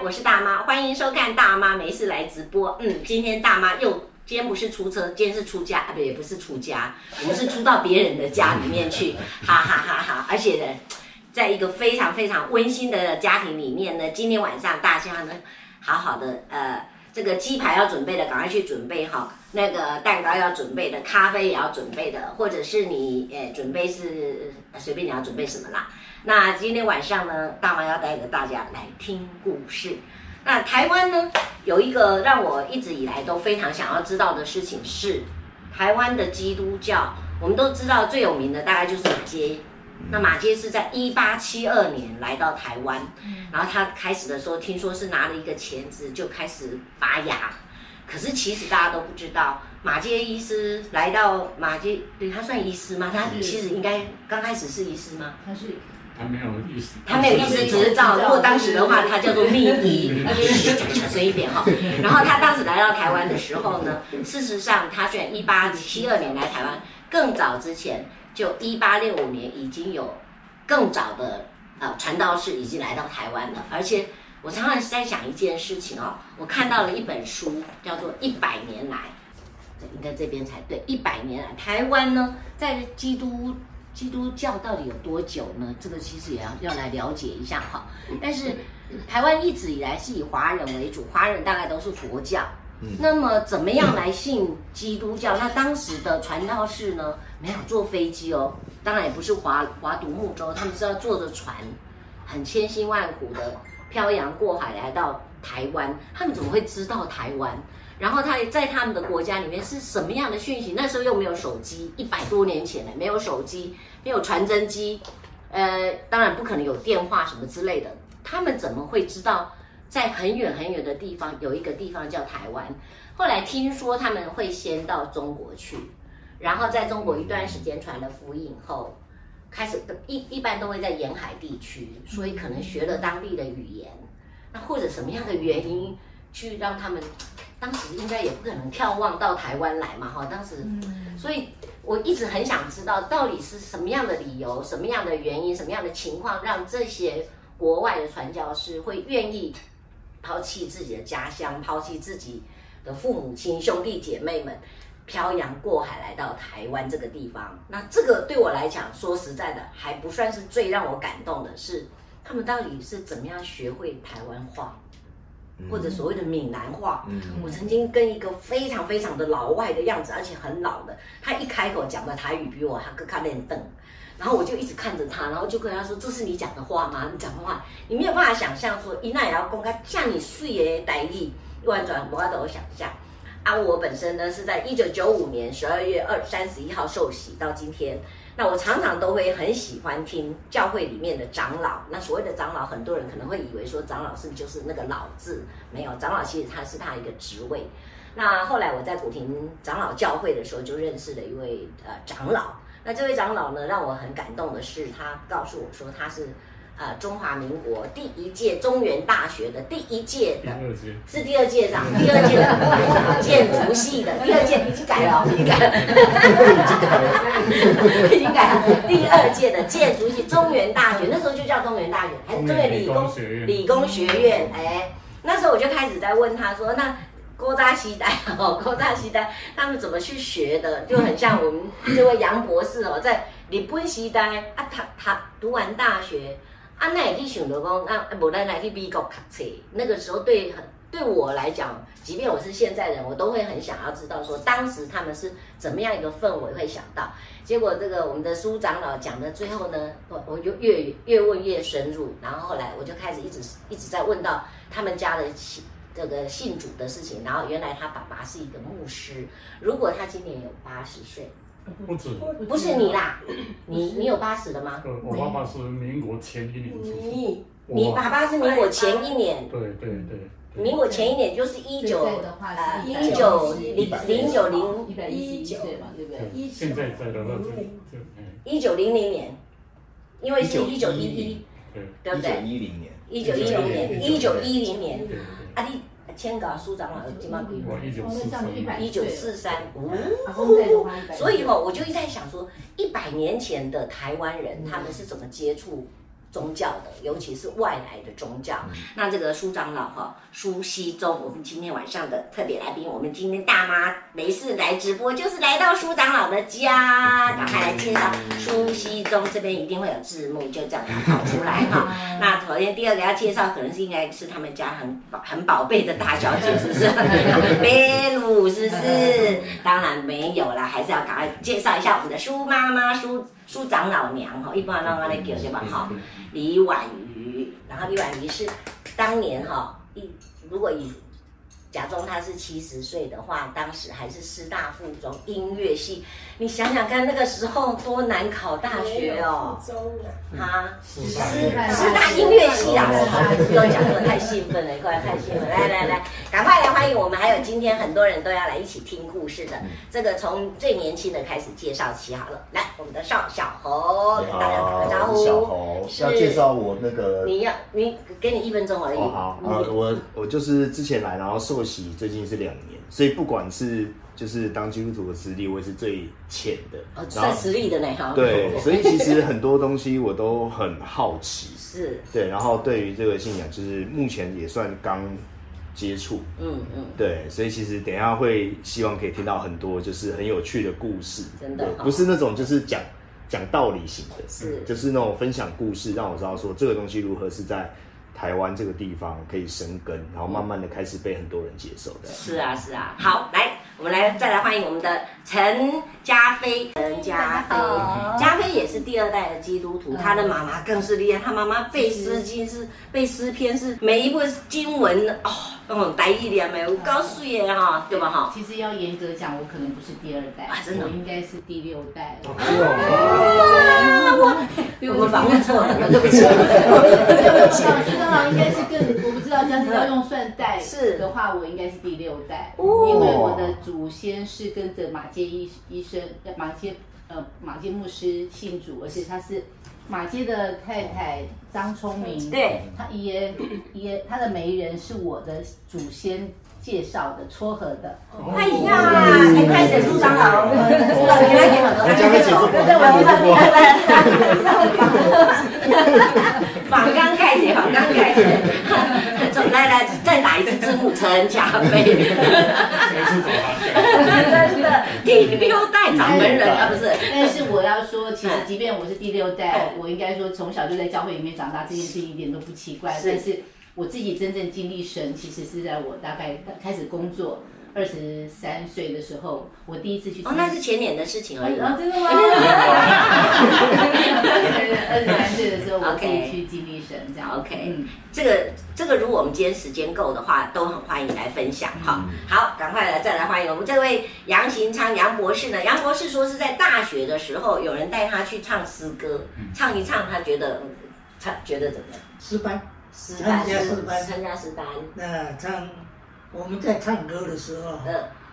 安，我是大妈，欢迎收看大妈没事来直播。嗯，今天大妈又，今天不是出车，今天是出家啊，不也不是出家，我们是出到别人的家里面去，哈哈哈哈！而且呢，在一个非常非常温馨的家庭里面呢，今天晚上大家呢，好好的，呃，这个鸡排要准备的，赶快去准备哈，那个蛋糕要准备的，咖啡也要准备的，或者是你，诶，准备是随便你要准备什么啦。那今天晚上呢，大妈要带着大家来听故事。那台湾呢，有一个让我一直以来都非常想要知道的事情是，台湾的基督教，我们都知道最有名的大概就是马街。那马街是在一八七二年来到台湾，然后他开始的时候听说是拿了一个钳子就开始拔牙，可是其实大家都不知道，马街医师来到马街，对，他算医师吗？他其实应该刚开始是医师吗？他是。他没有意思，他没有意思，只是照。如果当时的话，他叫做秘医，讲小声一点哈。然后他当时来到台湾的时候呢，事实上他虽然一八七二年来台湾，更早之前就一八六五年已经有更早的呃传道士已经来到台湾了。而且我常常在想一件事情哦，我看到了一本书叫做《一百年来》，应该这边才对，《一百年来》台湾呢，在基督。基督教到底有多久呢？这个其实也要 要来了解一下哈。但是台湾一直以来是以华人为主，华人大概都是佛教。那么怎么样来信基督教？那当时的传道士呢，没有坐飞机哦，当然也不是划划独木舟，他们是要坐着船，很千辛万苦的漂洋过海来到台湾。他们怎么会知道台湾？然后他在他们的国家里面是什么样的讯息？那时候又没有手机，一百多年前呢，没有手机，没有传真机，呃，当然不可能有电话什么之类的。他们怎么会知道在很远很远的地方有一个地方叫台湾？后来听说他们会先到中国去，然后在中国一段时间传了福音后，开始一一般都会在沿海地区，所以可能学了当地的语言，那或者什么样的原因去让他们。当时应该也不可能眺望到台湾来嘛，哈，当时，所以我一直很想知道，到底是什么样的理由、什么样的原因、什么样的情况，让这些国外的传教士会愿意抛弃自己的家乡、抛弃自己的父母亲、兄弟姐妹们，漂洋过海来到台湾这个地方。那这个对我来讲，说实在的，还不算是最让我感动的是，他们到底是怎么样学会台湾话。或者所谓的闽南话，嗯，我曾经跟一个非常非常的老外的样子，而且很老的，他一开口讲的台语比我还更看脸瞪，然后我就一直看着他，然后就跟他说：“这是你讲的话吗？你讲的话，你没有办法想象说，伊那也要公开像你睡的台语，完全无法度想象。”啊，我本身呢是在一九九五年十二月二三十一号受洗到今天。那我常常都会很喜欢听教会里面的长老。那所谓的长老，很多人可能会以为说长老是就是那个老字，没有，长老其实他是他一个职位。那后来我在古亭长老教会的时候，就认识了一位呃长老。那这位长老呢，让我很感动的是，他告诉我说他是。呃，中华民国第一届中原大学的第一届的，是第二届长，第二届的建筑系的，第二届已经改了，已经改了，已经改了，第二届的建筑系中原大学，那时候就叫中原大学，还是中原理工理工学院？哎，那时候我就开始在问他说，那勾扎西呆哦，勾扎西呆他们怎么去学的？就很像我们这位杨博士哦，在日本西呆啊，他他读完大学。啊，那也可以想到讲，那无咱来去美国读册。那个时候对很对我来讲，即便我是现在人，我都会很想要知道说，当时他们是怎么样一个氛围会想到。结果这个我们的苏长老讲的最后呢，我我就越越问越深入，然后后来我就开始一直一直在问到他们家的信这个信主的事情，然后原来他爸爸是一个牧师，如果他今年有八十岁。不止，不是你啦，你你有八十的吗？我爸爸是民国前一年。你你爸爸是民国前一年。对对对。民国前一年就是一九呃一九零零九零一九对不对？现在在的那就一九零零年，因为是一九一一，对不对？一九一零年。一九一零年，一九一零年。啊你。千个苏长老有几万笔？一九四三，一九四三，所以吼，我就一直在想说，一百年前的台湾人，他们是怎么接触宗教的，尤其是外来的宗教。嗯、那这个苏长老哈，苏西宗，我们今天晚上的特别来宾，我们今天大妈没事来直播，就是来到苏长老的家，赶快来介绍苏西宗。这边一定会有字幕，就这样跑出来哈。那首先第二个要介绍，可能是应该是他们家很宝很宝贝的大小姐，是不是？贝鲁是不是？当然没有啦，还是要赶快介绍一下我们的苏妈妈苏。苏长老娘哈，一般让他来叫对吧？哈，李婉瑜，然后李婉瑜是当年哈一，如果以。假装他是七十岁的话，当时还是师大附中音乐系。你想想看，那个时候多难考大学哦。中啊，师师大音乐系啊！不要讲的太兴奋了，快太兴奋！来来来，赶快来欢迎我们！还有今天很多人都要来一起听故事的。这个从最年轻的开始介绍起好了。来，我们的邵小侯，跟大家打个招呼。小侯要介绍我那个，你要你给你一分钟而已。好，呃，我我就是之前来，然后受洗。最近是两年，所以不管是就是当基督徒的实力，我也是最浅的，哦，算实力的呢哈。对，所以其实很多东西我都很好奇，是，对。然后对于这个信仰，就是目前也算刚接触，嗯嗯，对。所以其实等一下会希望可以听到很多就是很有趣的故事，真的，不是那种就是讲讲道理型的，是，就是那种分享故事，让我知道说这个东西如何是在。台湾这个地方可以生根，然后慢慢的开始被很多人接受的。是啊，是啊。好，来，我们来再来欢迎我们的陈家飞。陈家飞，家飞也是第二代的基督徒，他的妈妈更是厉害，他妈妈背诗经是背诗篇，是每一部经文哦，那种带一点没有告诉耶哈，对吧哈？其实要严格讲，我可能不是第二代，真的，我应该是第六代。哇，我我访问错了，对不起，对不起。那应该是更，我不知道，这样子要用算代是的话，我应该是第六代，因为我的祖先是跟着马偕医医生，马偕呃马偕牧师信主，而且他是马街的太太张聪明，对，他爷爷他的媒人是我的祖先。介绍的撮合的，哎呀，你快写书章了，我讲个几句，访 纲开始，马刚开写，走，来来，再打一次字幕，陈家飞，真的第六代掌门人啊，不是？但是我要说，其实即便我是第六代，我应该说从小就在教会里面长大，这件事一点都不奇怪，但是。我自己真正经历神，其实是在我大概开始工作二十三岁的时候，我第一次去。哦，那是前年的事情而已。哦，真的吗？二十三岁的时候，我可以去经历神，这样。OK，嗯，这个这个，如果我们今天时间够的话，都很欢迎来分享哈。好，赶快来再来欢迎我们这位杨行昌杨博士呢。杨博士说是在大学的时候，有人带他去唱诗歌，唱一唱，他觉得唱觉得怎么样？诗班。参加诗班，参加诗班。那唱，我们在唱歌的时候，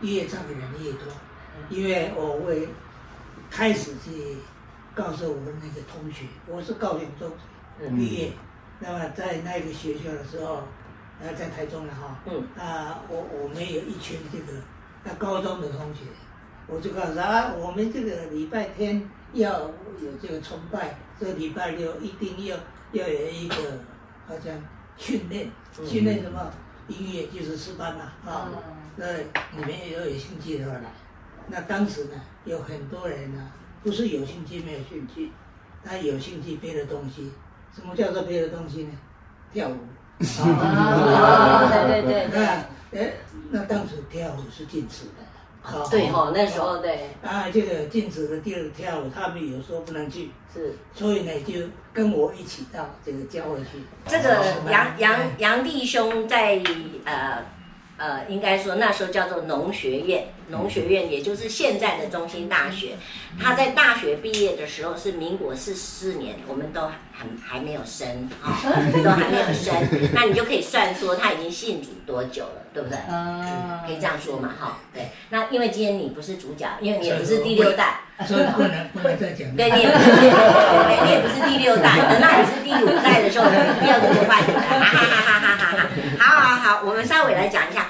越唱的人越多，因为我会开始去告诉我们那个同学，我是高雄中学毕业，那么在那个学校的时候，然后在台中了哈，嗯啊，我我们有一群这个那高中的同学，我就告诉他，啊，我们这个礼拜天要有这个崇拜，这个礼拜六一定要要有一个。好像训练，训练什么？音乐就是诗班嘛，啊，那你们也要有兴趣的话来。那当时呢，有很多人呢，不是有兴趣没有兴趣，他有兴趣别的东西。什么叫做别的东西呢？跳舞。啊，对对对。那，哎，那当时跳舞是禁止的。对哦，那时候对啊，这个禁止的第二跳舞，他们有时候不能去，是，所以呢，就跟我一起到这个教会去。这个杨杨杨弟兄在呃。呃，应该说那时候叫做农学院，农学院也就是现在的中心大学。他在大学毕业的时候是民国四十四年，我们都还还没有生啊，都还没有生。那你就可以算说他已经信主多久了，对不对？嗯，可以这样说嘛，哈。对，那因为今天你不是主角，因为你也不是第六代，所以不能不能再讲。对，你也不是，你也不是第六代，等到你是第五代的时候，第二个就换你了，哈哈哈哈哈哈。好好好，我们稍微来讲一下。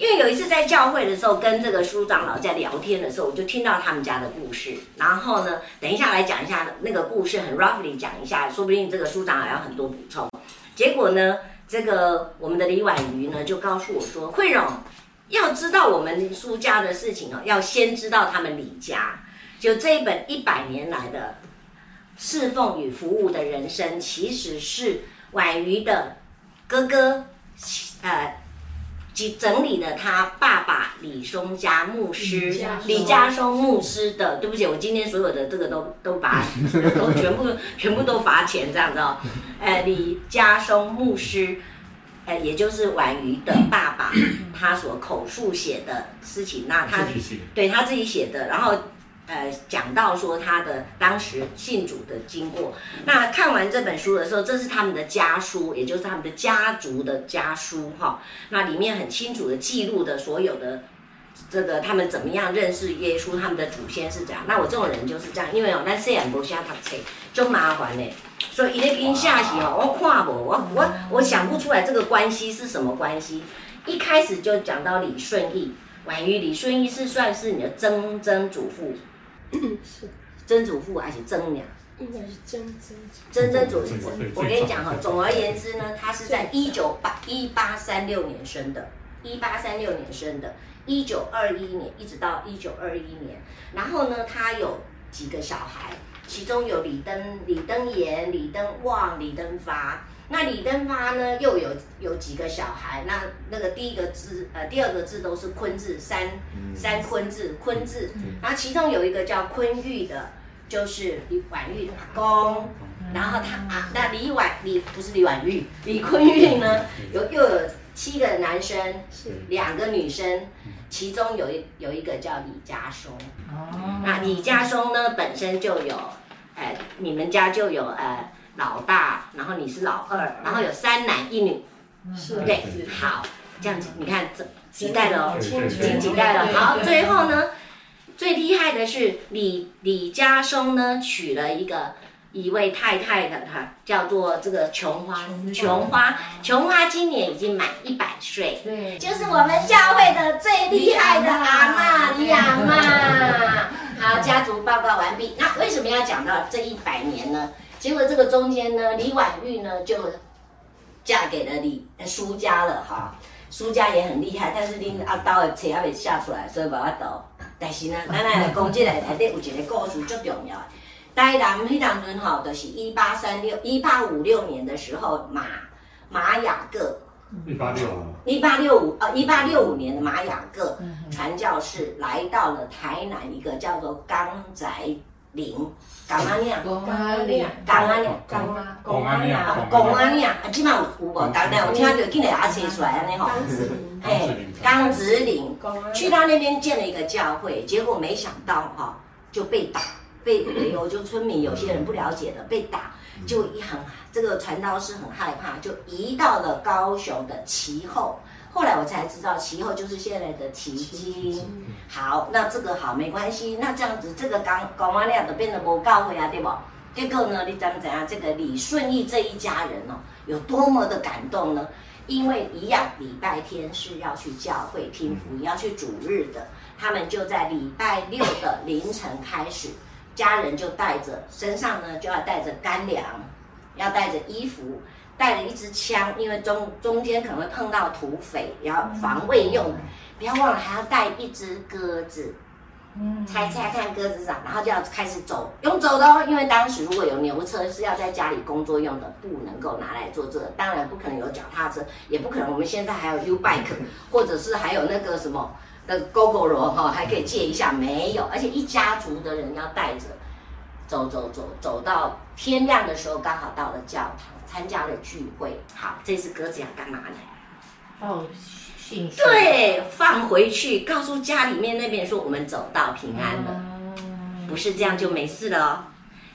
因为有一次在教会的时候，跟这个书长老在聊天的时候，我就听到他们家的故事。然后呢，等一下来讲一下那个故事，很 roughly 讲一下，说不定这个书长老要很多补充。结果呢，这个我们的李婉瑜呢就告诉我说，慧荣要知道我们苏家的事情哦，要先知道他们李家。就这一本一百年来的侍奉与服务的人生，其实是婉瑜的哥哥，呃。整理了他爸爸李松家牧师李家松牧师的，对不起，我今天所有的这个都都罚，都全部全部都罚钱这样子哦。呃，李家松牧师，呃，也就是婉瑜的爸爸，他所口述写的事情，那他对他自己写的，然后。呃，讲到说他的当时信主的经过，那看完这本书的时候，这是他们的家书，也就是他们的家族的家书哈。那里面很清楚的记录的所有的这个他们怎么样认识耶稣，他们的祖先是怎样。那我这种人就是这样，因为哦，但虽然不像他这就麻烦呢。所以一个跟下棋哦，我看不，我我我想不出来这个关系是什么关系。一开始就讲到李顺义，关于李顺义是算是你的曾曾祖父。是曾祖父还是曾娘？应该是曾曾曾曾祖父。我跟你讲哈，总而言之呢，他是在一九八一八三六年生的，一八三六年生的，一九二一年一直到一九二一年。然后呢，他有几个小孩，其中有李登李登炎、李登旺、李登发。那李登发呢，又有有几个小孩？那那个第一个字，呃，第二个字都是坤字，三三坤字，坤字。然后其中有一个叫坤玉的，就是李婉玉的阿公。然后他啊，那李婉李不是李婉玉，李坤玉呢，有又有七个男生，两个女生，其中有一有一个叫李家松。哦。那李家松呢，本身就有，呃，你们家就有呃。老大，然后你是老二，然后有三男一女，是。对，好，这样子，你看这几代了哦，几几代了，好，最后呢，最厉害的是李李家松呢，娶了一个一位太太的，他叫做这个琼花，琼花，琼花。今年已经满一百岁，对，就是我们教会的最厉害的阿妈李阿嬷。好，家族报告完毕。那为什么要讲到这一百年呢？结果这个中间呢，李婉玉呢就嫁给了李苏家了哈。苏家也很厉害，但是恁阿刀的册还没下出来，所以无法度。但是呢，咱来来讲这个内底有一个故事最重要的。台南迄当阵哈，就是一八三六、一八五六年的时候，马马雅各。一八六五。一八六五呃，一八六五年的马雅各传教士来到了台南一个叫做冈仔。林，公安岭，公安岭，公安岭，公安，公安岭，公安岭，啊，即摆有有无？刚才我听到就进来阿写出来安尼吼，哎，冈子岭，去到那边建了一个教会，结果没想到哈就被打，被有就村民有些人不了解的被打，就一很这个传道士很害怕，就移到了高雄的旗后。后来我才知道，其后就是现在的旗津。好，那这个好没关系。那这样子，这个刚讲完了，就变得不教会啊，对不？结果呢，你知不知啊？这个李顺义这一家人哦，有多么的感动呢？因为一样，礼拜天是要去教会听福音，要去主日的。他们就在礼拜六的凌晨开始，家人就带着身上呢，就要带着干粮，要带着衣服。带了一支枪，因为中中间可能会碰到土匪，然后防卫用的。不要忘了还要带一只鸽子，嗯，猜猜看鸽子长，然后就要开始走，用走的哦。因为当时如果有牛车是要在家里工作用的，不能够拿来做这个。当然不可能有脚踏车，也不可能我们现在还有 U bike，或者是还有那个什么的 Gogoro 哈，还可以借一下，没有。而且一家族的人要带着走走走走到天亮的时候，刚好到了教堂。参加了聚会，好，这只鸽子要干嘛呢？哦，信息。对，放回去，告诉家里面那边说我们走到平安了，嗯、不是这样就没事了哦。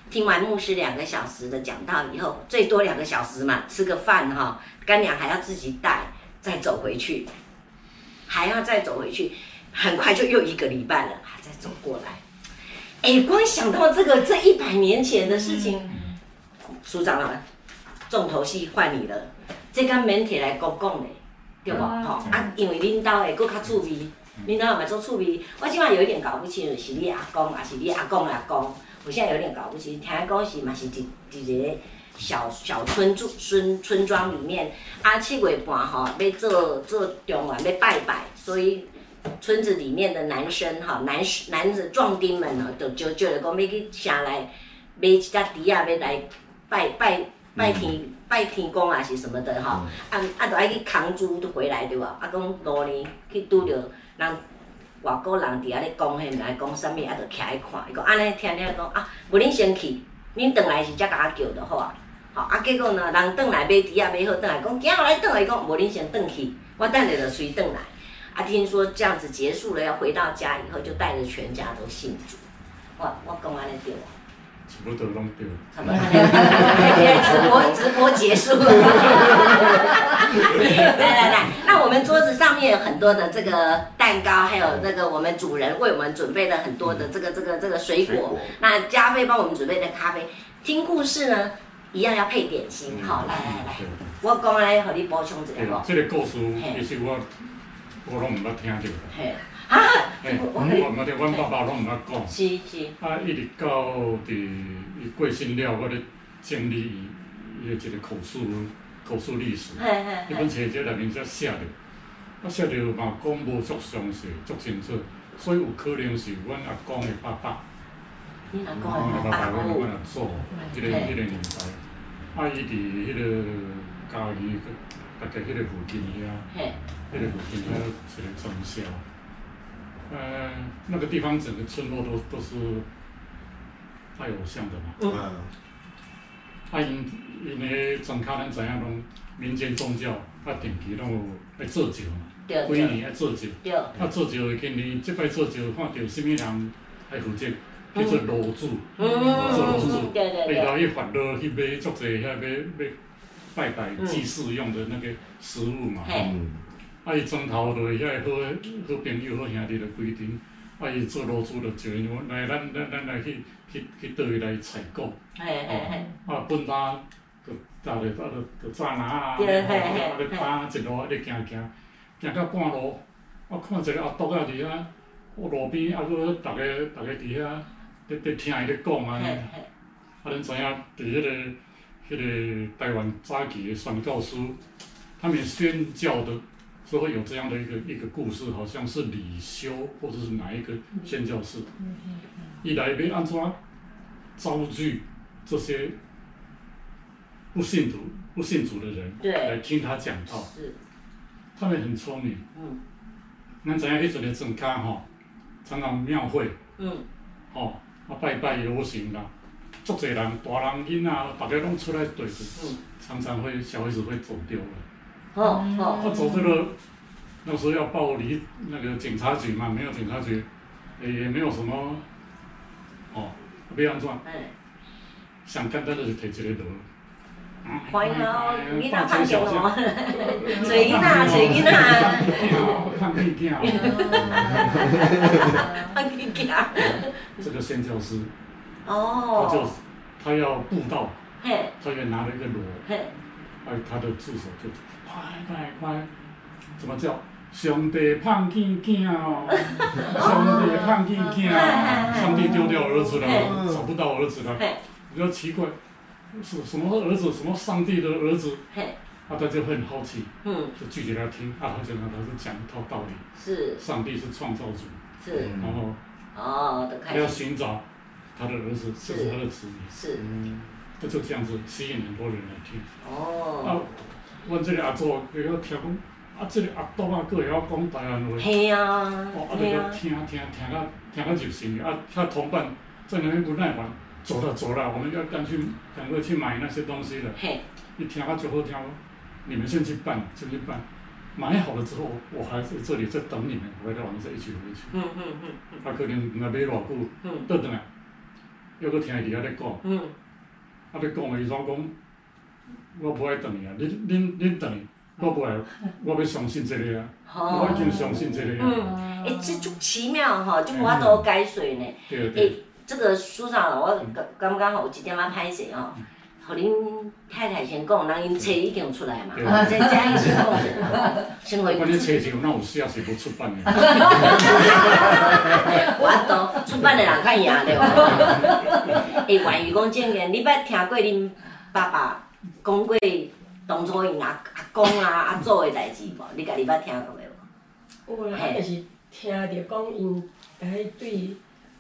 听完牧师两个小时的讲道以后，最多两个小时嘛，吃个饭哈，干粮还要自己带，再走回去，还要再走回去，很快就又一个礼拜了，还再走过来。哎，光想到这个这一百年前的事情，署长啊。重头戏换你了，这个媒体来公共的，对不？吼啊，因为恁兜会佫较趣味，恁兜嘛做趣味。我即摆有一点搞不清，是你阿公还是你阿公阿公？我现在有点搞不清。听讲是嘛是伫伫一个小小村村村庄里面，啊七月半吼要做做中元要拜拜，所以村子里面的男生哈男男子壮丁们呢，就就就讲要去城内买一只猪仔要来拜拜拜天。拜天公啊，是什么的哈？啊啊，就爱去扛猪都回来对吧？啊，讲路呢去拄着人外国人伫遐咧讲迄来讲啥物，啊，就徛来看。伊讲安尼听听讲啊，无恁先去，恁转来是才甲我叫就好啊。好啊，结果呢，人转来买猪仔买好转来讲，今后来转来讲，无恁先转去，我等下就随转来。啊，听说这样子结束了，要回到家以后，就带着全家都信主。我我讲安尼对。全部都弄掉。直播直播结束了。来来来，那我们桌子上面有很多的这个蛋糕，还有那个我们主人为我们准备了很多的这个这个这个水果。那加菲帮我们准备的咖啡，听故事呢，一样要配点心。好，来来来，我讲来和你补充一下。这个故事其实我我拢唔捌听着。啊！我我我阮爸爸拢毋捌讲，是是。啊，一直到伫伊过身了，我咧整理伊伊的一个口述口述历史。嘿嘿。迄本册子内面才写着，啊写着嘛讲无足详细，足清楚，所以有可能是阮阿公的爸爸。你阿公的爸爸。阮阮阿祖，迄个迄个年代，啊伊伫迄个嘉义大概迄个附近遐，迄个附近遐一个传销。呃，那个地方整个村落都都是拜偶像的嘛。嗯。啊，因因为庄卡咱知影拢民间宗教，啊定期拢有爱做酒嘛。对。每年爱做酒。对。啊，做醮今年即摆做醮，看到什么人来负责叫做卤煮。嗯。做炉主。对对对。然后去发落去买足济遐要要拜拜祭祀用的那个食物嘛。嗯。啊！伊庄头就遐个好好朋友、好兄弟就规定，啊！伊做老师就招因来咱咱咱来去去去倒位来采购。嘿嘿嘿。啊，本单就搭着搭着就抓拿啊，啊，咧打一路咧行行，行到半路，我看一个阿独仔伫遐，我路边啊，搁逐个逐个伫遐咧咧听伊咧讲安尼。啊，恁知影伫迄个迄个台湾早期的宣教师，他们宣教的。所以会有这样的一个一个故事，好像是李修或者是哪一个宣教士，一来要按怎招聚这些不信主不信主的人来听他讲道，他们很聪明。嗯，咱知影迄阵的庄脚吼，常常庙会，嗯，吼啊拜拜游行啦，足侪人，大人囡仔，大家拢出来对嗯，常常会小孩子会走丢了。哦，好，他走这个，那时候要报离那个警察局嘛，没有警察局，也也没有什么，哦，别安怎，想简单的就提一个炉，欢迎哦，囡仔放心哦，随囡仔，随囡仔，放屁镜，放屁镜，这个宣教师，哦，他就他要布道，嘿，他也拿了一个锣，嘿，哎，他的助手就。快快快！怎么叫？上帝胖囝囝哦！上帝胖囝囝哦！上帝丢掉儿子了，找不到儿子了，比较奇怪，什什么儿子？什么上帝的儿子？啊，他就很好奇，嗯就拒绝他听。啊，他就他是讲一套道理，是上帝是创造主，是，然后哦，他要寻找他的儿子，就是他的子女，是，他就这样子吸引很多人来听。哦。阮这个阿祖会晓听讲，啊，这个阿东啊，佫会晓讲台湾话。嘿啊，哦，啊，就个听听听到听到入心啊，他同伴在那边不耐烦，走了走了，我们要赶去赶快去买那些东西了。嘿，一听啊就好听，你们先去办，先去办，买好了之后，我还在这里在等你们，回来我们再一起回去。嗯嗯嗯嗯。啊，可能若买偌久，嗯，倒转来，又搁听伊伫遐咧讲。嗯。啊，咧讲的伊怎讲？我不爱等你啊！恁恁恁等，我不爱，我要相信这个啊！我已经相信这个啊！嗯，哎，这就奇妙哈，就无法度解释呢。对对。哎，这个书上我刚刚刚好有一点仔歹势哦。互恁太太先讲，人因册已经出来嘛，再加一先讲，先回。关键册是有那有写是无出版的。我都出版的人较赢对吧？诶，关于讲这个，你捌听过恁爸爸讲过当初因阿阿公啊阿祖的代志无？你家己捌听过无？有啦，就是听着讲因喺对。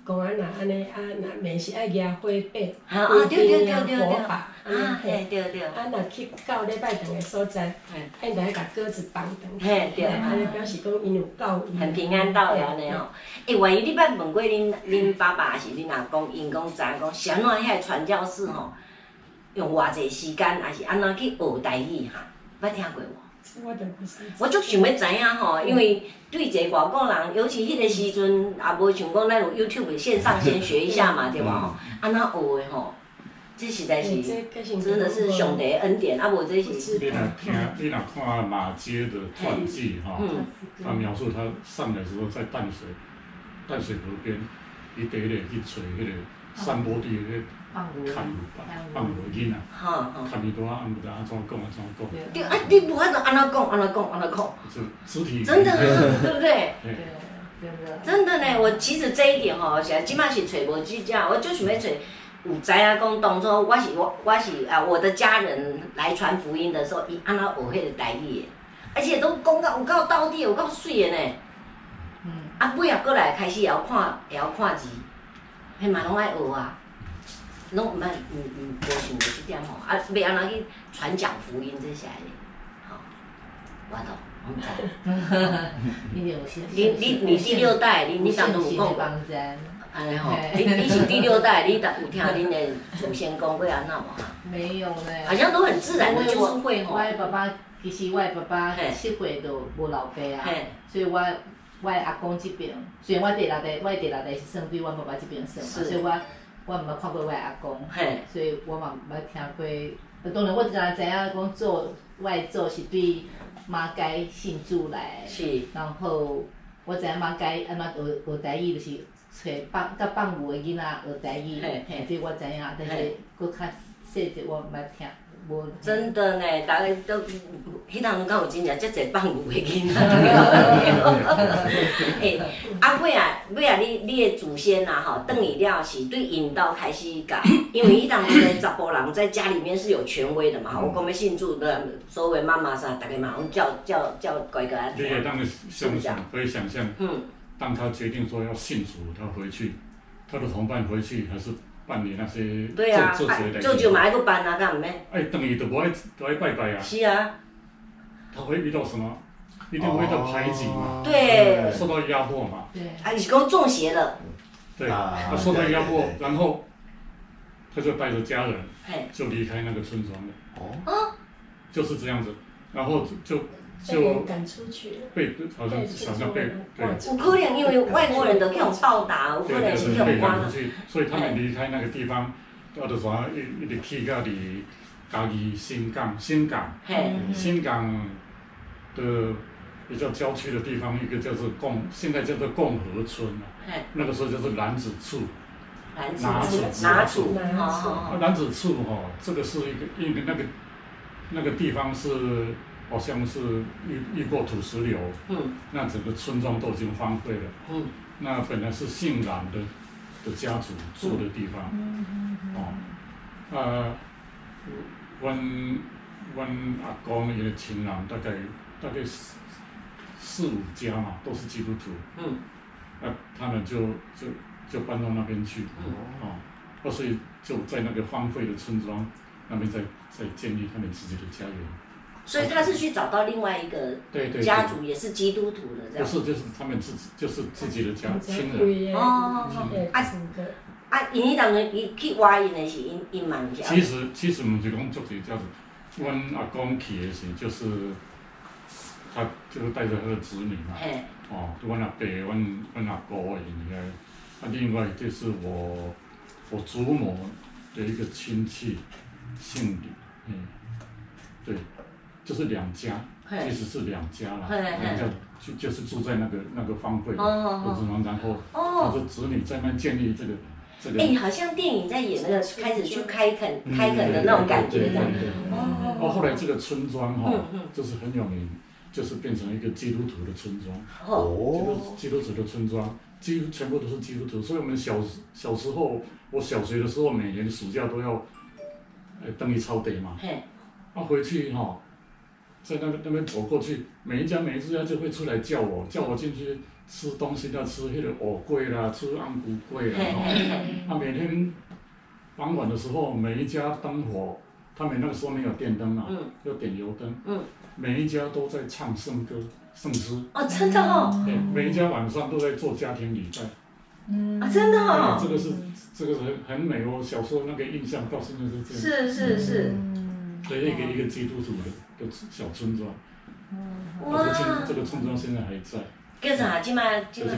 公安若安尼啊，若面是爱举火把，对对对对火把，啊对对对，啊若去到礼拜堂的所在，因着爱甲鸽子绑长，嘿对，安尼表示讲因有到，很平安到的安尼哦。诶，万一你捌问过恁恁爸爸，还是恁阿公，因讲知影讲，啥物遐传教士吼，用偌济时间，还是安怎去学台语哈？捌听过无？我足想要知影吼，因为对一个外国人，尤其迄个时阵也无像讲咱有 YouTube 线上先学一下嘛，对吧？吼，安怎学的吼？这实在是真的是上帝恩典，啊无这是。你若听，你若看马街的传记哈，他描述他上来时候在淡水，淡水河边，伊第一个去找迄个山坡地迄。放牛，放牛囡仔，看伊拄啊，毋知安怎讲安怎讲。对啊，你无法度安怎讲，安怎讲，安怎讲。肢体。真的，对不对？真的呢，我其实这一点吼，现在即摆是揣无计较，我就想要揣有知影讲当初我是我我是啊，我的家人来传福音的时候，伊安怎学迄个台语的，而且都讲到有够到底，有够水的呢。嗯。啊，尾啊，过来开始也要看，也要看字，迄嘛拢爱学啊。拢毋捌，毋毋无想着即点吼，啊，要安怎去传讲福音这些嘞，吼，我都毋知。你你你第六代，你你当初有讲过，安尼吼，你你是第六代，你当有听恁的祖先讲过安那无？没有呢。好像都很自然的，就会吼。我的爸爸其实我的爸爸七岁就无老爸啊，所以我我的阿公这边，虽然我第六代，我第六代是算对我爸爸这边算嘛，所以我。我毋捌看过我阿公，所以我嘛毋捌听过。当然我只知影讲做外做是对妈该信主来，然后我知影妈该安怎学学台语，就是找放甲放牛的囡仔学台语，这我知影，但是佫较细节我毋捌听。真的呢，大家都，迄当中敢有真正遮济放牛的囡仔。哎，啊尾啊尾啊，你你的祖先呐吼，转去了是对引导开始教，因为迄当中的查甫人在家里面是有权威的嘛，我讲要信主的，所谓妈妈啥，大家嘛拢叫叫叫乖乖。你也当个想象，可以想象，嗯，当他决定说要信主，他回去，他的同伴回去还是。办理那些做做这些的，做就买个办啊，干唔咩？哎，等于都不爱都爱拜拜啊。是啊。他会遇到什么？一定会遇到排挤嘛。对。受到压迫嘛。对。啊，你是讲中邪了。对。他受到压迫，然后他就带着家人，就离开那个村庄了。哦。就是这样子，然后就。就赶出去，被好像好像被对，有可能因为外国人的这种报答，有可能是这种关系，所以他们离开那个地方，到的时候一一直去到的嘉义新港，新港，新港的比较郊区的地方，一个叫做共，现在叫做共和村嘛，那个时候叫做男子处，楠梓，楠梓，楠梓处哈，这个是一个因为那个那个地方是。好像是遇遇过土石流，嗯，那整个村庄都已经荒废了，嗯，那本来是姓冉的的家族住的地方，嗯嗯嗯，哦，呃，阮阮阿公伊个亲人大概大概四四五家嘛，都是基督徒，嗯，那他们就就就搬到那边去，嗯，哦，所以就在那个荒废的村庄那边再再建立他们自己的家园。所以他是去找到另外一个家族，也是基督徒的这样。不是，就是他们自己，就是自己的家亲人。哦，啊，啊，因迄当中伊去挖因的是因因蛮家。其实其实毋是讲做这家族，阮阿公去的时就是，他就是带着他的子女嘛。嘿。哦，阮阿伯、阮阮阿姑因个，啊，另外就是我我祖母的一个亲戚，姓李，嗯，对。就是两家，其实是两家啦，两家就就是住在那个那个荒废的村庄，然后他的子女在那建立这个哎，好像电影在演那个开始去开垦、开垦的那种感觉这样。哦。哦，后来这个村庄哈，就是很有名，就是变成一个基督徒的村庄。哦。基督基督徒的村庄，几乎全部都是基督徒，所以我们小小时候，我小学的时候，每年暑假都要，呃，登一操地嘛。嘿。啊，回去哈，在那边那边走过去，每一家每一家就会出来叫我，叫我进去。吃东西要吃那个藕桂啦，吃安菇桂啦，啊，每天傍晚的时候，每一家灯火，他们那个时候没有电灯嘛，要点油灯，嗯每一家都在唱圣歌、圣诗。哦，真的哦。每一家晚上都在做家庭礼拜。嗯。啊，真的哦。这个是这个是很美哦，小时候那个印象到现在是这样。是是是。对，一个一个基督徒的的小村庄。哇。这个村庄现在还在。叫啥？即摆即摆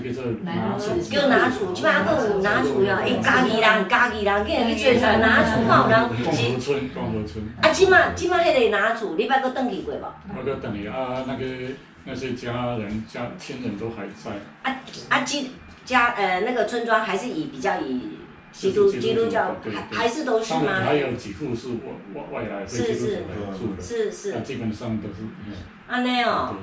拿厝，叫拿厝，即摆还阁有拿厝哟。伊家己人，家己人，竟然去做啥拿厝，嘛有人是。村，共和村。啊，即摆即摆迄个拿厝，你捌阁登去过无？我搁登去啊，那个那些家人家亲人都还在。啊啊，基家呃那个村庄还是以比较以基督基督教，还还是都是吗？还有几户是外外来会基督徒来住的，是是。基本上都是。安尼哦。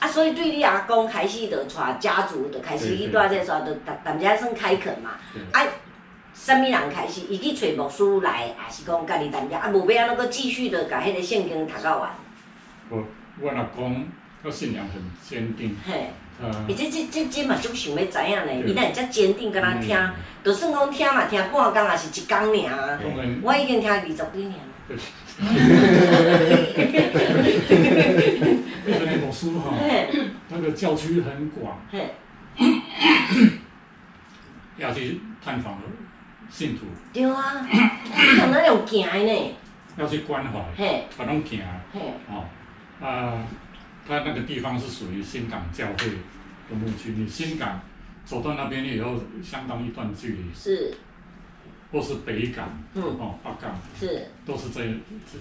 啊，所以对你阿公开始就带家族就开始去住这所，就大大家算开垦嘛。啊，什么人开始？伊去找牧师来，还是讲家己大家啊？无要安怎搁继续的把迄个圣经读到完？我我阿公他信仰很坚定。嘿。伊这这这这嘛，足想要知影呢。伊哪会遮坚定，跟他听，就算讲听嘛，听半工也是一工尔。我已经听二十几年了。那个牧师哈，那个教区很广，要去探访信徒。对啊，看那种行的呢。要去关怀，把他们行。哦，啊，他那个地方是属于新港教会的牧区，你新港走到那边也要相当一段距离。是。或是北港，嗯、哦，北港，是，都是在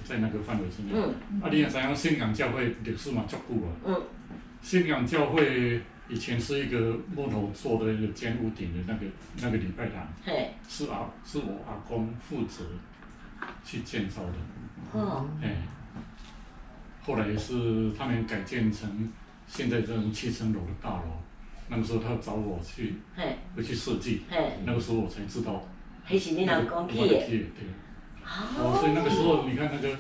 在那个范围之内。嗯，啊，你也知影新港教会历史嘛，足久啊。嗯。新港教会以前是一个木头做的一个尖屋顶的那个那个礼拜堂。嘿。是啊，是我阿公负责去建造的。哦。哎。后来是他们改建成现在这种七层楼的大楼，那个时候他找我去，嘿，回去设计。那个时候我才知道。还是你老公去的，对，哦，所以那个时候，你看那个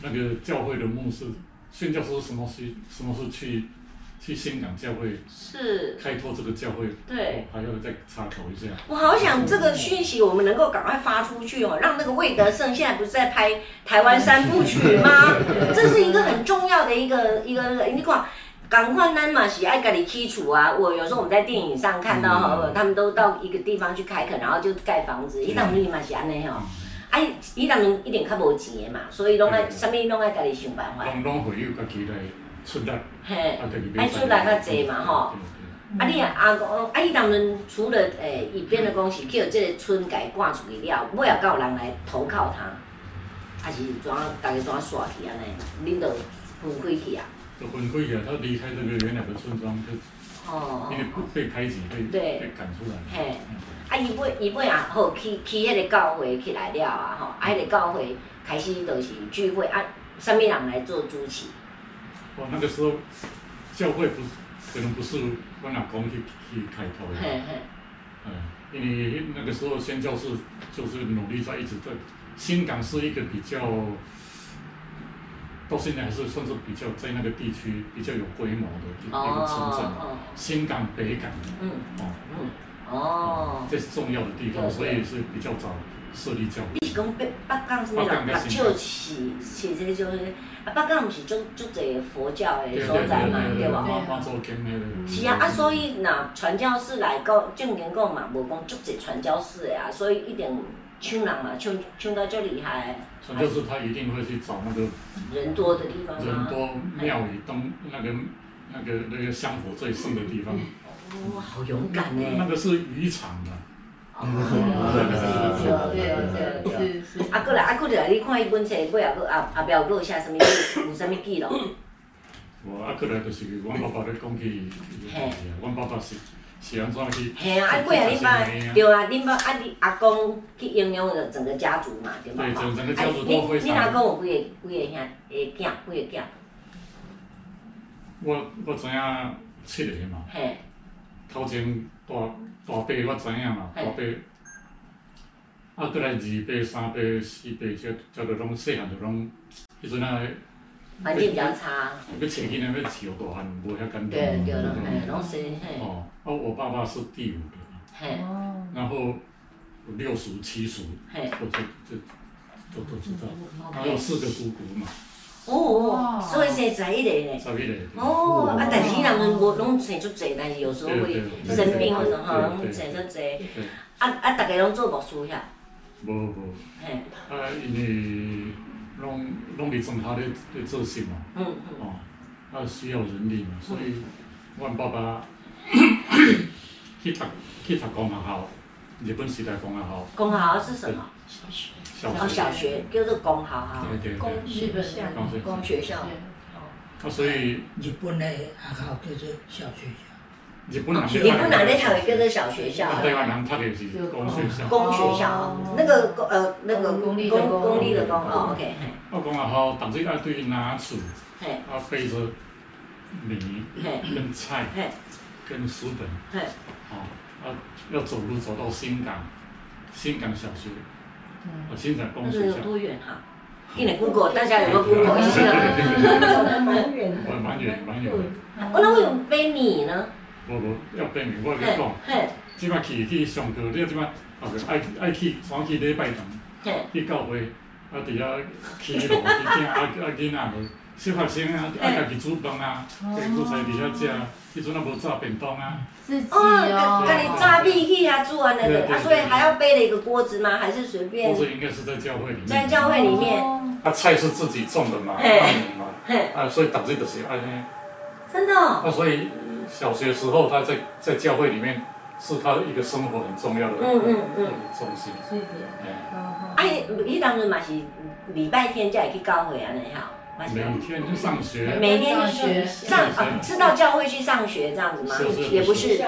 那个教会的牧师，宣教师什么时什么时去去香港教会，是开拓这个教会，对，还要再插口一下。我好想这个讯息我们能够赶快发出去哦，让那个魏德胜现在不是在拍台湾三部曲吗？这是一个很重要的一个一个你看。赶快呢嘛喜爱家己基础啊！我有时候我们在电影上看到哈，嗯、他们都到一个地方去开垦，然后就盖房子。伊当年嘛是安尼吼，哎、嗯，伊当年一点较无钱的嘛，所以拢爱啥物拢爱家己想办法。拢拢会有家己来出力，嘿，爱出力较济嘛吼。啊，你啊阿公，啊，伊当年除了诶，伊变的讲是叫即个村改赶出去了，尾也有人来投靠他，还是怎啊？大家怎啊刷去安尼？恁都分开去啊？就分开去啊，他离开那个原来的村庄，就因为被排挤，被被赶出来。嘿，啊，伊尾伊尾啊，好去去迄个教会起来了啊，吼，啊，迄个教会开始就是聚会啊，啥物人来做主持？哦，那个时候教会不是，可能不是我老公去去开头的。嘿嘿。嗯，因为那个时候宣教士就是努力在一直在，新港是一个比较。到现在还是算是比较在那个地区比较有规模的一个城镇，新港、北港，嗯，哦，哦，这是重要的地方，所以是比较早设立教会。你是讲北北港是那种啊，就是其实就是啊，北港不是足足侪佛教的所在嘛，对吧？是啊，啊，所以那传教士来讲，正经讲嘛，无讲足侪传教士的啊，所以一定抢人嘛，抢抢到足厉害。传教士他一定会去找那个人多的地方，人多庙宇东那个那个那个香火最盛的地方。哦，好勇敢呢！那个是渔场的。哦，对对对对，是是。啊，过来啊，过来，你看一本册，过来过后后壁有落下什么？有什么记录？我啊，过来就是阮爸爸咧讲起，阮爸爸是是安怎去？嘿啊，啊，过啊，恁爸对啊，恁爸啊，你阿公去影响了整个家族嘛，对吧？对，整整个家族都非常。恁阿公有几个几个兄诶囝，几个囝？我我知影七个嘛。嘿。头前大大伯我知影嘛，大伯。啊，过来二伯、三伯、四伯，这这都拢细汉就拢，迄阵啊。环境比较差。要找囡仔要饲大汉，无遐简单。对对了，嘿，拢是嘿。哦，啊，我爸爸是第五个。嘿。然后六叔、七叔，嘿，都这这都都知道。还有四个姑姑嘛。哦，所以生十一个咧。十一个。哦，啊，但是人无拢生足济，但是有时候会生病或者吼，拢生足济。啊啊，大家拢做牧师遐。无无。嘿。啊，因为。拢拢伫庄头咧咧做事嘛，嗯嗯，哦，啊需要人力嘛，所以，阮爸爸 去读去读工学校，日本时代工学校。工学校是什么？小学。哦，小学叫做公学校。对对对。日本的公学校。啊，所以。日本的学校叫做小学校。日本人咧读的叫做小学校。台湾人读的是公学校。公学校，那个公呃那个公立公公立的公哦，OK。我公学校，同时要对拿厝，啊背着米跟菜跟书本，哦，啊要走路走到新港，新港小学，啊新港公学校。有多远哈？给你 Google，大家有个 Google 一下。走得蛮远的。蛮远蛮远。我那为什么背你呢？无无要背你，我跟你讲，即摆去去上课，你即摆后边爱爱去，全去礼拜堂，去教会。啊！伫遐起路，去听啊啊囡仔无，小学生啊爱家己煮饭啊，家己煮菜伫遐食，迄阵啊无炸便当啊。自己哦，家己炸米去啊煮安尼个，啊，所以还要背了一个锅子吗？还是随便？锅子应该是在教会里面。在教会里面。啊，菜是自己种的嘛，啊，所以当时就是安尼。真的。啊，所以小学时候他在在教会里面。是他一个生活很重要的嗯嗯嗯中心。是的。哎，啊，伊当时嘛是礼拜天才会去教会安尼哈。每天去上学。每天去学上啊，是到教会去上学这样子吗？也不是。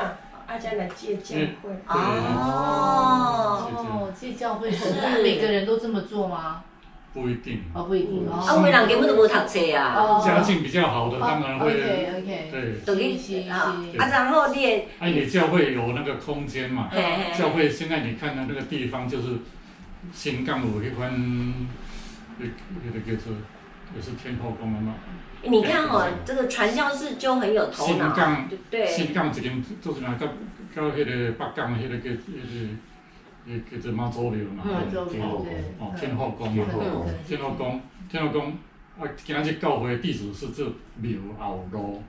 阿家来借教会。哦。哦，借教会是每个人都这么做吗？不一定。哦，不一定。啊，有的人根本都无读册啊。家境比较好的，当然会。对。等于是啊，啊，然后你也。哎，你教会有那个空间嘛？教会现在你看到那个地方，就是新港路一番，那那个叫做也是天后宫了嘛。你看哦，这个传教士就很有头脑。新港。对。新港这边就是那个，到那个北港那个叫就是。叫做妈祖庙嘛，天后宫，哦，天后宫嘛，天后宫，天后宫，啊，今仔日教会地址是这庙后路，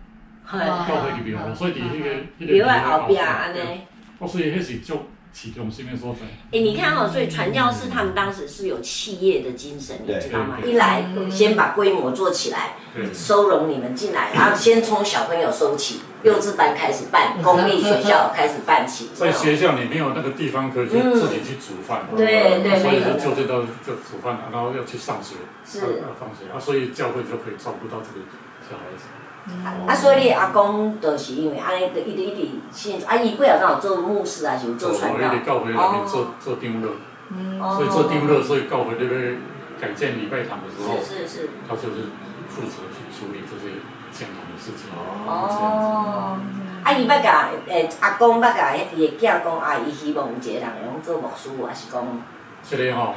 教会的庙路，所以伫迄个迄个庙的后壁安尼，哦，所以迄是足。其中心面所在。哎，你看哦，所以传教士他们当时是有企业的精神，你知道吗？一来先把规模做起来，收容你们进来，然后先从小朋友收起，幼稚班开始办，公立学校开始办起。在学校你没有那个地方可以自己去煮饭，对对，所以就就到就煮饭，然后要去上学，是放学啊，所以教会就可以照顾到这个小孩子。啊，所以你阿公就是因为安尼，就一直一直信，啊，伊过后刚好做牧师啊是做传教？做教会里面做做长老，所以做长老，所以教会那边改建礼拜堂的时候，是是是，他就是负责去处理这些建堂的事情。哦，啊，伊捌甲诶阿公捌甲伊个囝讲，啊，伊希望有一个人会用做牧师，还是讲？这个吼，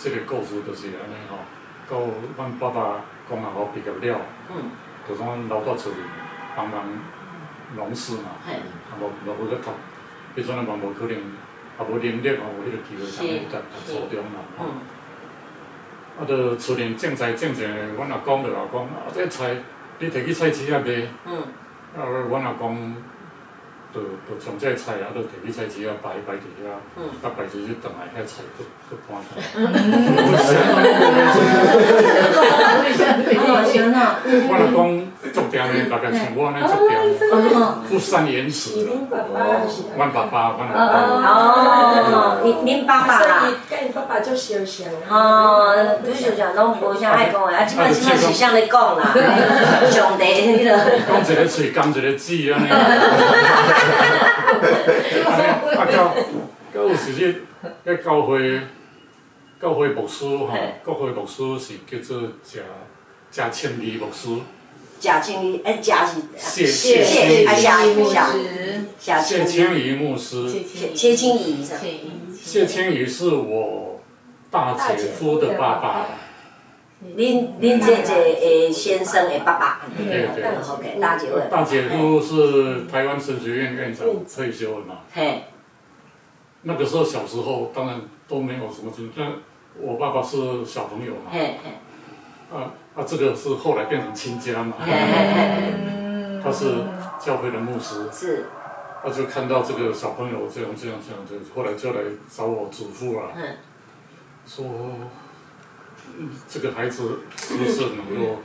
这个故事就是安尼吼，到阮爸爸讲啊，我毕业了。嗯。就讲留到厝里帮忙农事嘛，啊无无去读，迄阵啊嘛无可能，也无能力，也无迄个机会通去读读初中嘛，吼。啊，着厝里种菜种菜，阮阿公着老讲，啊，这菜你摕去菜市啊卖。嗯。啊，阮阿公着着从这菜啊，都摕去菜市啊摆摆伫遐，啊摆伫去等来遐菜，都都搬开。我老公做店的，大概像我安尼做店，富善言辞。阮爸爸，阮爸爸。哦，您您爸爸。所以跟你爸爸就相像。哦，就相像，拢无啥爱讲的，啊，即摆即摆是向你讲啦？上帝迄个。讲一个喙，讲一个字，安尼。啊，到到有时日，喺教会。教会牧师吼，教会牧师是叫做谢谢清义牧师。谢清义，哎，谢是谢谢谢谢牧师。谢清义牧师。谢清义是。谢清义是我大姐夫的爸爸。恁恁这个诶先生的爸爸。对对。OK，大姐夫。大姐夫是台湾神学院院长退休了嘛？嘿。那个时候小时候，当然都没有什么经但。我爸爸是小朋友嘛，啊啊，这个是后来变成亲家嘛，他是教会的牧师，是，他就看到这个小朋友这样这样这样，就后来就来找我祖父啊，说，这个孩子是不是能够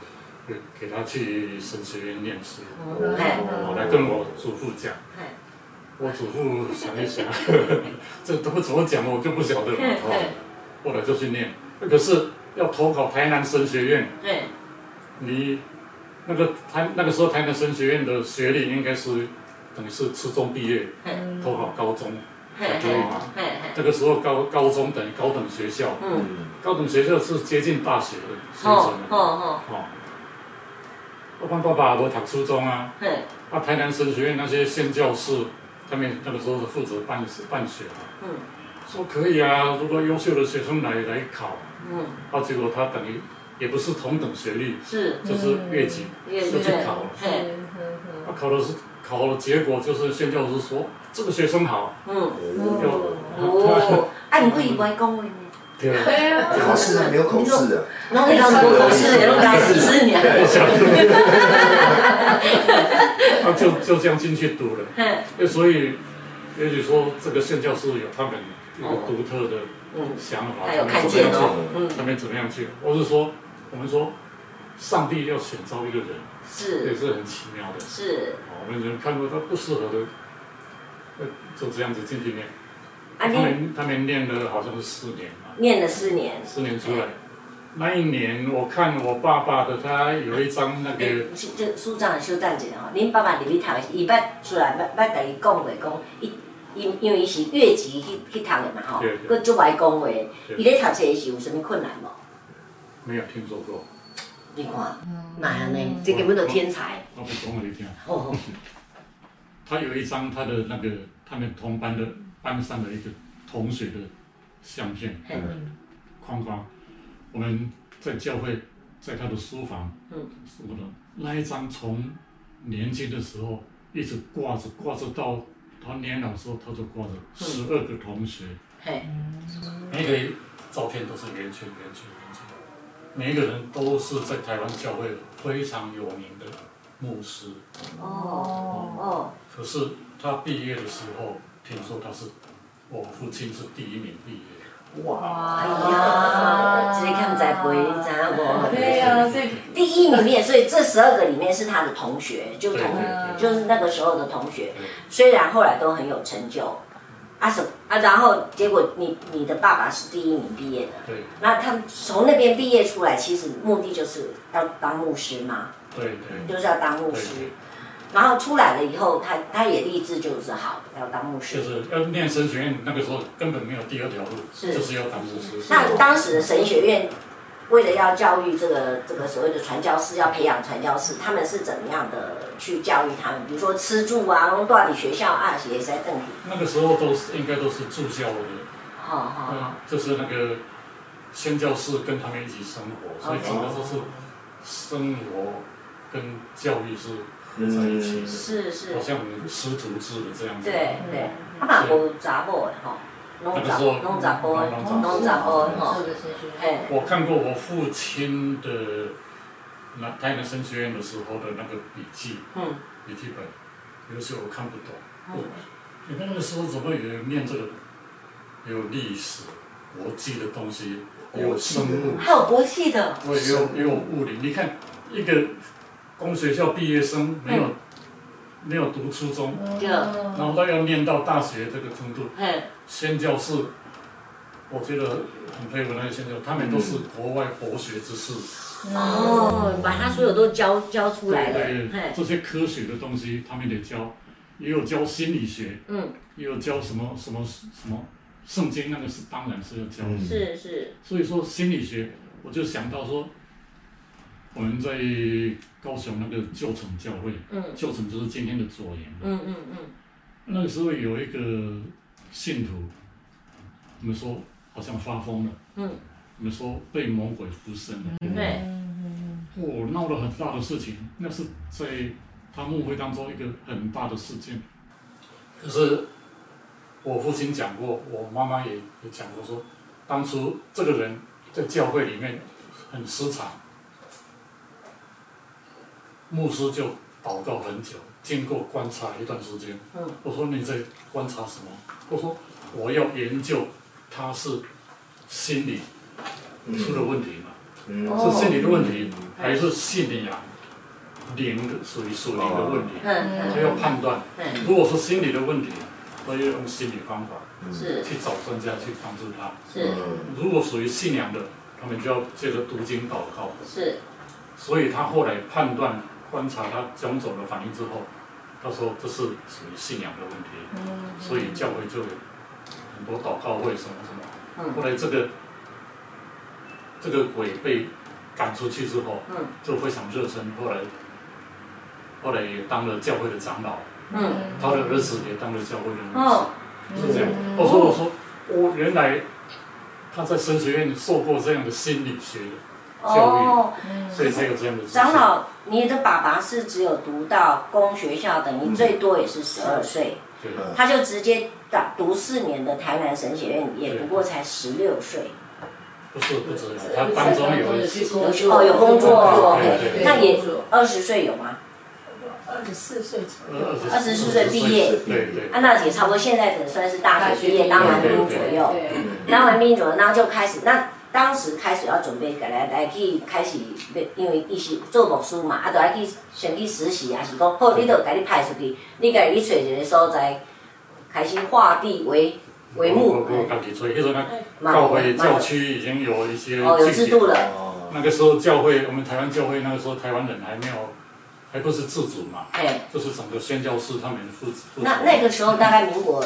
给给他去神学院念书，我来跟我祖父讲，我祖父想一想，这怎么怎么讲我就不晓得了。后来就去念，可是要投考台南神学院。对。你那个台那个时候台南神学院的学历应该是等于是初中毕业，投考高中，对吗？这个时候高高中等于高等学校。嗯。高等学校是接近大学的水准。哦哦哦。我帮爸爸我读初中啊。对。啊，台南神学院那些宣教士，他们那个时候是负责办办学嘛。嗯。说可以啊，如果优秀的学生来来考，嗯，啊，结果他等于也不是同等学历，是，就是越级就去考了，考的是考了，结果就是宣教师说这个学生好，嗯，就哦，按规矩讲的，对啊，考试啊，没有口试的，那你考口试也都该死死你啊，他就就这样进去读了，嗯，所以也许说这个宣教师有他们。一个独特的想法，他有看见哦，他们怎么样去？或是说，我们说，上帝要选召一个人，是，也是很奇妙的。是，我们人看到他不适合的，就这样子进去念。他们他们念了好像是四年嘛。念了四年。四年出来，那一年我看我爸爸的，他有一张那个。这书长修蛋姐哈，您爸爸里面头，伊捌出来捌捌跟伊讲过讲伊。因因为伊是越级去去读的嘛吼，佮足爱讲话，伊咧读册是有啥物困难无？没有听说过。你看，哪样呢？这根本就天才。我讲给你听。他有一张他的那个他们同班的班上的一个同学的相片，框框。我们在教会，在他的书房，什么的那一张从年轻的时候一直挂着挂着到。他年老时候，他就挂着十二个同学，每个照片都是圆圈圆圈圆圈，每一个人都是在台湾教会非常有名的牧师。哦哦。可是他毕业的时候，听说他是我父亲是第一名毕业。哇！哎呀，这看在不？你知道不？对呀，这第一名面，所以这十二个里面是他的同学，就同就是那个时候的同学。虽然后来都很有成就，啊什啊，然后结果你你的爸爸是第一名毕业的，对。那他从那边毕业出来，其实目的就是要当牧师嘛，对对，就是要当牧师。然后出来了以后，他他也立志就是好，要当牧师。就是要念神学院，那个时候根本没有第二条路，是就是要当牧师。那当时的神学院为了要教育这个这个所谓的传教士，要培养传教士，他们是怎么样的去教育他们？比如说吃住啊，然后到底学校啊，也在邓。那个时候都是应该都是住校的，好好好，就是那个宣教士跟他们一起生活，所以整个都是生活跟教育是。在一起的是是，好像师徒制的这样子。对对，他嘛无查某的吼，拢查拢查甫的，拢查甫的吼。我看过我父亲的那台南神学院的时候的那个笔记，嗯笔记本，有时候我看不懂。你看那个时候怎么有人念这个有历史、国际的东西？有生物，还有国际的，对，也有也有物理。你看一个公学校毕业生没有、嗯、没有读初中，嗯、然后他要念到大学这个程度，嗯、宣教士，我觉得很佩服那些宣教，他们都是国外博学之士。哦，把他所有都教教出来了。对，对，这些科学的东西他们得教，也有教心理学，嗯，也有教什么什么什么圣经，那个是当然是要教的。是是。所以说心理学，我就想到说，我们在高雄那个旧城教会，嗯，旧城就是今天的左营，嗯嗯嗯，那个时候有一个信徒，我们说好像发疯了，嗯。我们说被魔鬼附身了，对不对？我闹了很大的事情，那是在他牧会当中一个很大的事件。可是我父亲讲过，我妈妈也也讲过说，说当初这个人在教会里面很失常，牧师就祷告很久，经过观察一段时间。我说你在观察什么？我说我要研究他是心理。出了问题嘛？嗯、是心理的问题，嗯、还是信仰灵的属于属灵的问题？他、哦、要判断。如果是心理的问题，他要用心理方法是去找专家去帮助他。是。如果属于信仰的，他们就要借着读经祷告。是。所以他后来判断、观察他种种的反应之后，他说这是属于信仰的问题。嗯、所以教会就有很多祷告会什么什么。嗯、后来这个。这个鬼被赶出去之后，嗯，就非常热忱。后来，后来也当了教会的长老，嗯，他的儿子也当了教会的牧师，哦，是这样。我说，我说，我原来他在神学院受过这样的心理学的教育，哦，所以这样的。长老，你的爸爸是只有读到公学校，等于最多也是十二岁，对，他就直接读四年的台南神学院，也不过才十六岁。不是不止，他当中有哦有工作，那也二十岁有吗？二十四岁，二十四岁毕业，对对。安娜姐差不多现在可能算是大学毕业，当完兵左右，当完兵左右，然后就开始，那当时开始要准备来来去开始，因为一是做牧师嘛，啊，就要去先去实习，还是讲好，你就给你派出去，你给你找一个所在，开始画地为。为幕，我我刚提出，那时候那教会教区已经有一些哦有制度了。那个时候教会，我们台湾教会那个时候台湾人还没有，还不是自主嘛。哎，就是整个宣教士他们负责。那那个时候大概民国，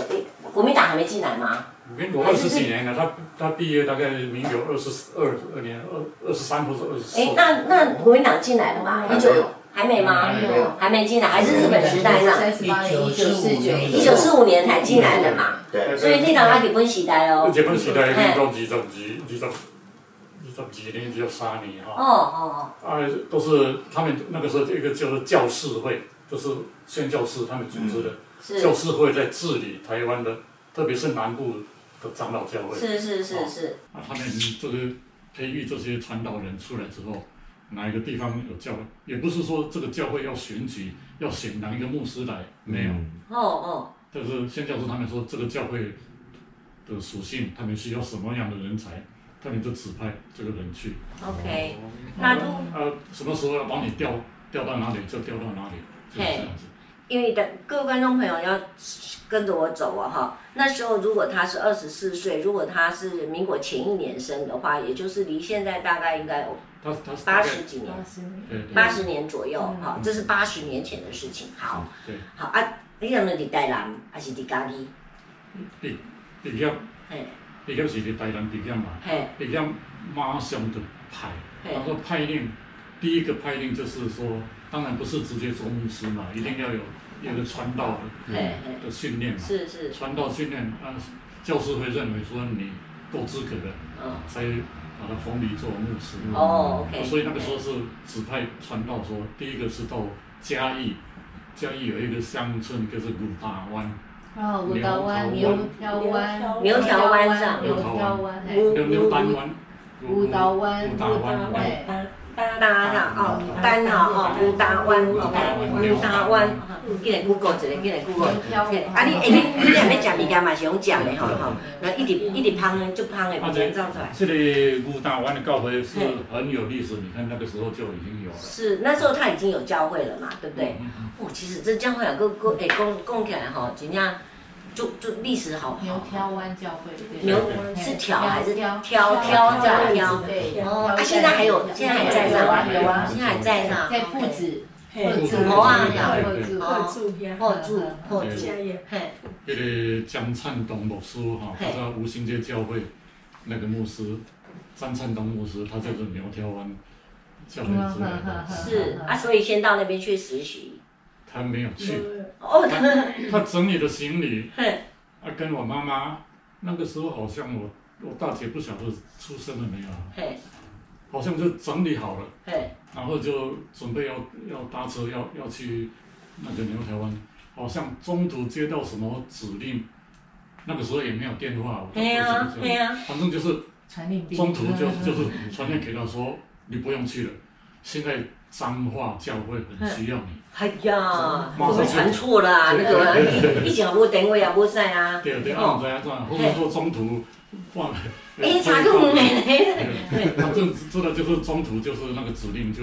国民党还没进来吗？民国二十几年了，他他毕业大概民国二十二二年二二十三或者二十四。哎，那那国民党进来了吗？一九还没吗？没有，还没进来，还是日本时代上。一九四九，一九四五年才进来的嘛。对，所以你老阿日本时代哦。日本时代民国二十二、二十、二十几年，只有三年哈。哦哦哦。啊，都是他们那个时候一个叫做教士会，就是宣教士他们组织的教士会，在治理台湾的，特别是南部的长老教会。是是是是。啊，他们这个培育这些传道人出来之后。哪一个地方有教会？也不是说这个教会要选举，要选哪一个牧师来，没有。哦哦。但是宣教授他们说这个教会的属性，他们需要什么样的人才，他们就指派这个人去。OK，那都呃什么时候要把你调调到哪里就调到哪里，就是这样子。因为的各位观众朋友要跟着我走啊哈，那时候如果他是二十四岁，如果他是民国前一年生的话，也就是离现在大概应该有。八十几年，八十年。左右，哈，这是八十年前的事情。好，好啊，你有没有在台南？还是在嘉义？比比较，比较是在台南比较嘛，比较马上的派。然后派令，第一个派令就是说，当然不是直接做牧师嘛，一定要有有个传道的的训练嘛。是是。传道训练啊，教师会认为说你够资格的，才。把他封礼做牧师。哦，OK，所以那个时候是指派传道说，第一个是到嘉义，嘉义有一个乡村就是五大湾，哦，牛大湾，牛条湾，牛条湾上，牛条湾，牛牛湾，牛大湾，牛大湾，大上哦，单哈哦，五大湾哦，五大湾，今日 Google 一个，今日 Google，啊你哎你你两个食物件嘛是用食的吼吼，那一直一直香就香的，不能造出来。这里武大湾的教会是很有历史，你看那个时候就已经有了。是那时候他已经有教会了嘛，对不对？哦，其实这教会啊，个个哎讲讲起来吼，真正。就就历史好，牛挑湾教会，牛是挑还是挑挑挑挑？对，哦，啊，现在还有，现在还在那，有啊，现在还在那，在铺子，铺子，哦啊，铺子，铺子，铺子，铺子，嘿，那个江灿东牧师哈，他在吴兴街教会那个牧师，张灿东牧师，他就是苗条湾教会之类的，是啊，所以先到那边去实习。他没有去，他 他整理了行李，啊，跟我妈妈那个时候好像我我大姐不晓得出生了没有，好像就整理好了，然后就准备要要搭车要要去那个牛台湾，好像中途接到什么指令，那个时候也没有电话，没有没有，反正就是中途就就是传令给他说你不用去了，现在彰化教会很需要你。哎呀，我们传错了啊！那个以前也无电话也无在啊。对对，啊，唔知安怎，或者说中途忘了。哎，查个门嘞。反正做的就是中途就是那个指令就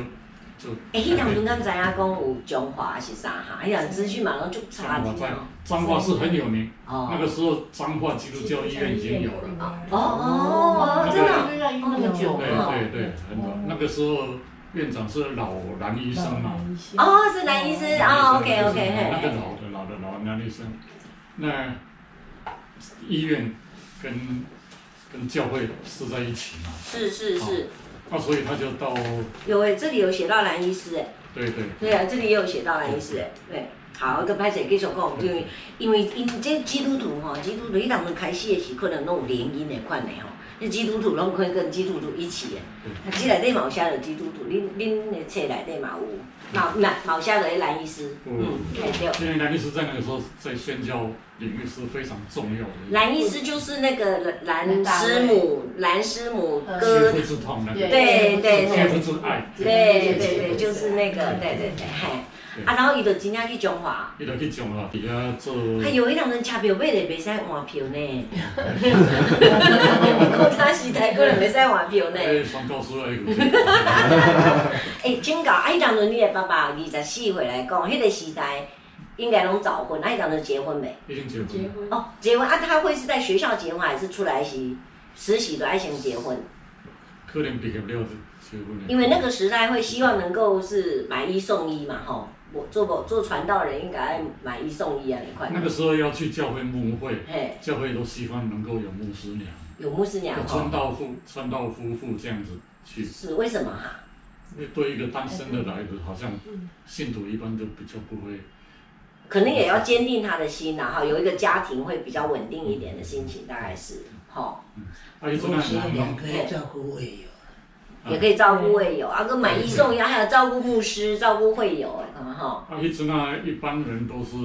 就。哎，迄两阵敢知影讲有彰化是啥哈？哎呀，资讯马上就查了。彰化是很有名，那个时候彰化基督教医院已经有了。哦哦，真的，那么久。对对对，很早，那个时候。院长是老男医生嘛？哦，是男医师哦，OK OK。那个老的老的老男医生，那医院跟跟教会是在一起嘛？是是是。那所以他就到。有诶，这里有写到蓝医师诶。对对。对啊，这里也有写到蓝医师诶。对，好，个拍谢继续讲，因为因为因这基督徒吼，基督徒伊当初开始的时可能拢有联姻的款的吼。那基督徒拢可以跟基督徒一起的，他这内底嘛有写着基督徒，恁恁的册内底嘛有，嘛嘛嘛有写着迄蓝医师，嗯，对。因为蓝医师在那个时候在宣教领域是非常重要的。蓝医师就是那个蓝师母，蓝师母歌，切肤之痛那个，对对对，对对对，就是那个，对对对，嘿。啊，然后伊就真正去中华，伊就去中华底下做。还有迄两人车票买嘞，袂使换票呢。古早时代可能袂使换票呢。哎，双告诉哎。哎，请教，啊，迄当阵你的爸爸二十四岁来讲，迄个时代应该拢早婚，啊，迄当阵结婚没？已经结婚。结婚。哦，结婚啊，他会是在学校结婚，还是出来时实习都爱先结婚？可能毕业了就结婚。因为那个时代会希望能够是买一送一嘛，吼。我做过做传道人，应该买一送一啊，那块。那个时候要去教会牧会，嘿教会都希望能够有牧师娘，有牧师娘，传道夫传道夫妇这样子去。是为什么哈？因为对一个单身的来的，好像信徒一般都比较不会。可能也要坚定他的心呐，哈，有一个家庭会比较稳定一点的心情，大概是，哈。嗯，还有牧师娘可以。也可以照顾会友，啊，个买一送一，还有照顾牧师、照顾会友，哎，哈。啊，一直呢，一般人都是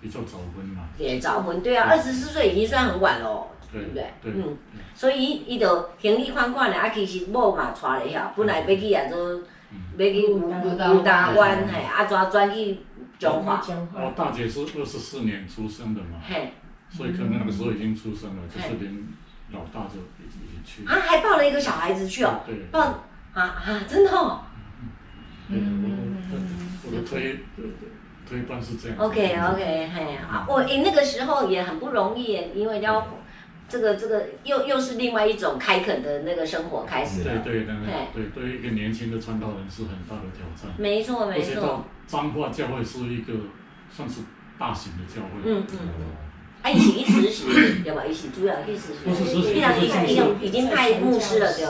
比较早婚嘛。也早婚，对啊，二十四岁已经算很晚喽，对不对？嗯。所以伊就行李款款的，啊，其实某嘛带了下，本来要去啊，做，要去武武大湾，嘿，啊，转转去彰化。我大姐是二十四年出生的嘛，嘿，所以可能那个时候已经出生了，就是连老大就已经去。啊，还抱了一个小孩子去哦，抱啊啊，真的哦。嗯，我的推推断是这样。OK OK，嘿，啊，我诶那个时候也很不容易，因为要这个这个又又是另外一种开垦的那个生活开始。对对对，对对于一个年轻的传道人是很大的挑战。没错没错。而且到彰化教会是一个算是大型的教会。嗯嗯。啊，伊是去实习，对吧？一起主要去实习。不是实习，已经已经已经派牧师了，就。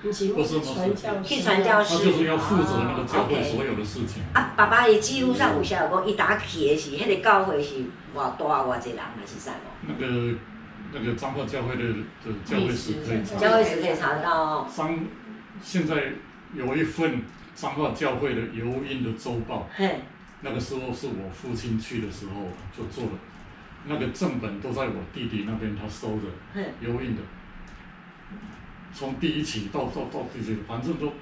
不是不是，去传教士。他就是要负责那个教会所有的事情。啊，爸爸的记录上有写讲，伊打起的是，那个教会是偌大偌济人还是啥？那个那个彰化教会的的教会史可以查。教会史可以查到哦。彰现在有一份彰化教会的邮印的周报。嘿。那个时候是我父亲去的时候就做的，那个正本都在我弟弟那边，他收着油印的。从第一期到到到这些，反正都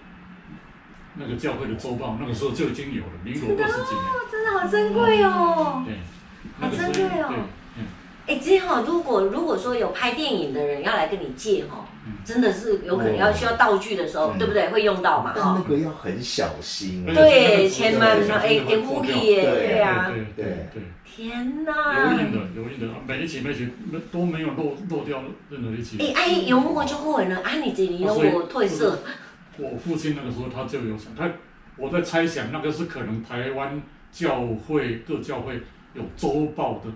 那个教会的周报，那个时候就已经有了，民国二十几年，真的好珍贵哦，对，好珍贵哦。哎，这样如果如果说有拍电影的人要来跟你借哈，真的是有可能要需要道具的时候，对不对？会用到嘛？但那个要很小心。对，千万不要哎哎呼吸耶，对啊，对对。天哪！有印的，有印的，每一期每一期都没有漏漏掉任何一期。哎，阿姨有摸就会了，啊，你这里有我褪色。我父亲那个时候他就有想，他我在猜想那个是可能台湾教会各教会有周报的。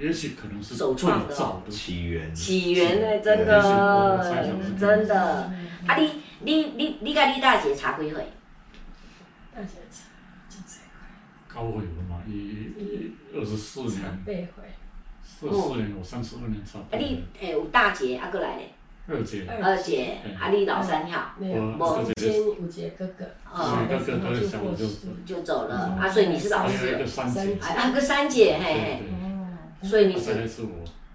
也许可能是最早的起源，起源呢？真的，真的。啊，你你你你甲你大姐差几岁？大姐差几岁？高会了嘛？一二十四年。八岁。二十四年，我三十二年差。啊，你诶有大姐啊，过来嘞。二姐。二姐，啊，你老三号。没有，我先有姐哥哥。哦。哥哥哥哥小就就走了啊，所以你是老四。三姐。啊，个三姐，嘿嘿。所以你是，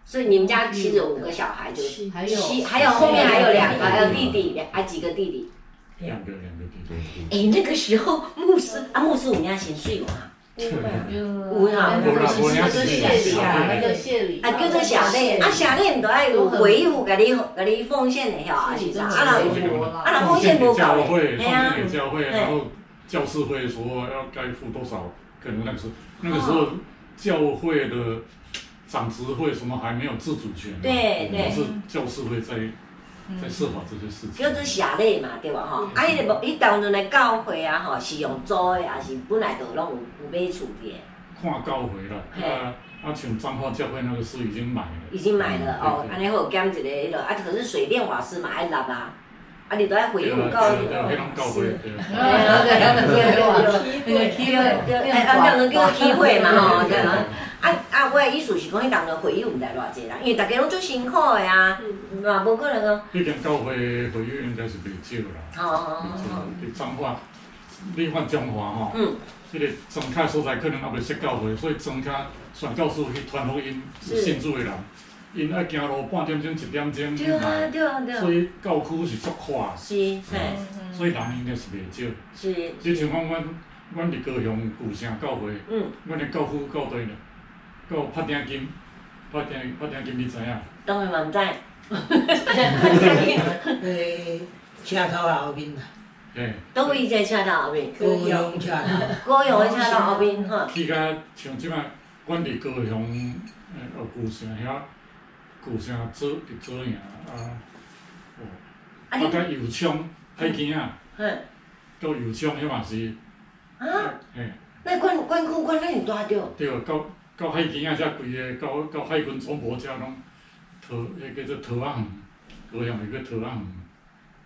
所以你们家其实有五个小孩，就是还有还有后面还有两个，还有弟弟，还几个弟弟？两个两个弟弟。哎，那个时候牧师啊，牧师我们家先睡嘛？对吧？有哈，我我家是谢礼啊，那个谢礼。啊，叫做谢礼，啊谢礼都爱有回复，给你给你奉献的哈，啊是啥？啊那啊那奉献不够的，哎呀，教会，然后教士会说要该付多少，可能那个时候那个时候教会的。长执会什么还没有自主权，对对，是教师会在在设法这些事情。叫做谢礼嘛，对吧？哈，啊，迄个无，伊当阵的教会啊，吼，是用租的，还是本来就拢有有买厝的？看教会啦，啊啊，像彰化教会那个是已经买了，已经买了哦，安尼好减一个迄个，啊，可是水电瓦斯嘛爱纳啊，啊，你都爱回复教育，对，教会，对，对对对对，机会，哎，啊，叫做叫机会嘛，吼，对啊。啊啊！我的意思是讲，迄当中会友毋知偌济人，因为逐家拢足辛苦的啊，嘛无可能讲。毕竟教会会友应该是袂少啦。哦哦哦哦。你彰化，你看中华吼，嗯，迄个庄卡所在可能也袂识教会，所以庄卡传教士去传福音是信主的人，因爱行路半点钟一点钟。对啊对啊对啊。所以教区是足宽。是，嘿。所以人应该是袂少。是。你像讲阮，阮伫高雄古城教会，嗯，阮的教区够多了。个拍定金，拍定拍定金，你知影？当然嘛毋知。诶，车头后面啦。诶。倒位一个车头后面？高雄车头。高雄的车头后面哈。去甲像即摆，阮伫高雄诶，哦，古城遐，古城做伫做样啊，哦，啊甲油厂海墘啊，嗯，到油厂迄嘛是。啊。嘿。那管管区管恁有大着？对，到。到海墘啊，遮规个到到海军总部遮拢桃，迄叫做桃仔园，高雄个桃仔园。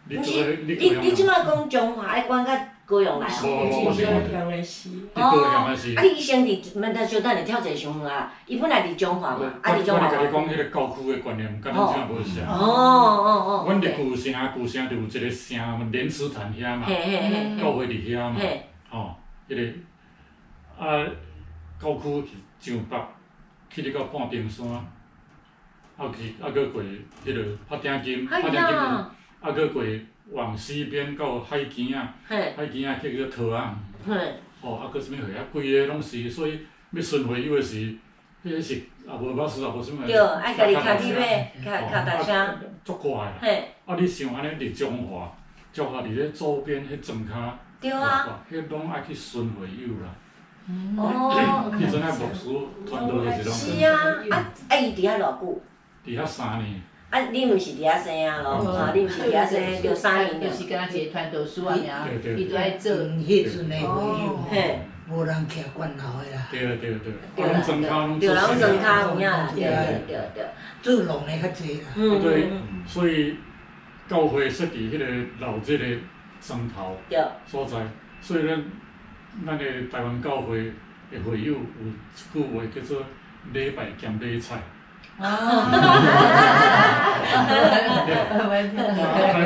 你你你即摆讲中华爱管甲高雄来哦？我是高雄的是。哦。啊，你以前伫，免得小等下跳一下上远啊！伊本来伫中华嘛，啊伫中华。我甲你讲迄个教区的观念，甲咱遮无相。哦哦哦。阮伫古城，古城就有一个城，莲池潭遐嘛，教会伫遐嘛，哦，迄个啊，教区去。上北去哩到半屏山，啊去啊搁过迄个拍定金，拍定金，啊搁过往西边到海墘啊，海墘啊去个桃仔，哦啊搁啥物货啊，规个拢是，所以要顺回游个是，迄个是也无巴士也无啥物。对，爱家己开车买，开开大车。足快。嘿。啊，你想安尼伫中华，中华伫咧周边迄庄卡，对啊，迄拢爱去顺回游啦。哦，迄阵啊，牧师传道就是拢。是啊，啊啊伊伫遐偌久？伫遐三年。啊，你毋是伫遐生啊？咯，啊，你毋是伫遐生，就三年，就是跟他一个传道书啊，尔，伊都爱做。迄阵的会友，嘿，无人徛关头的啦。对对对。对啦，对啦，拢庄卡有影啦，对对对。做农的较济啦。嗯。对，所以教会设伫迄个老这个庄头所在，所以咱。咱个台湾教会会友有一句话叫做礼拜兼礼菜。开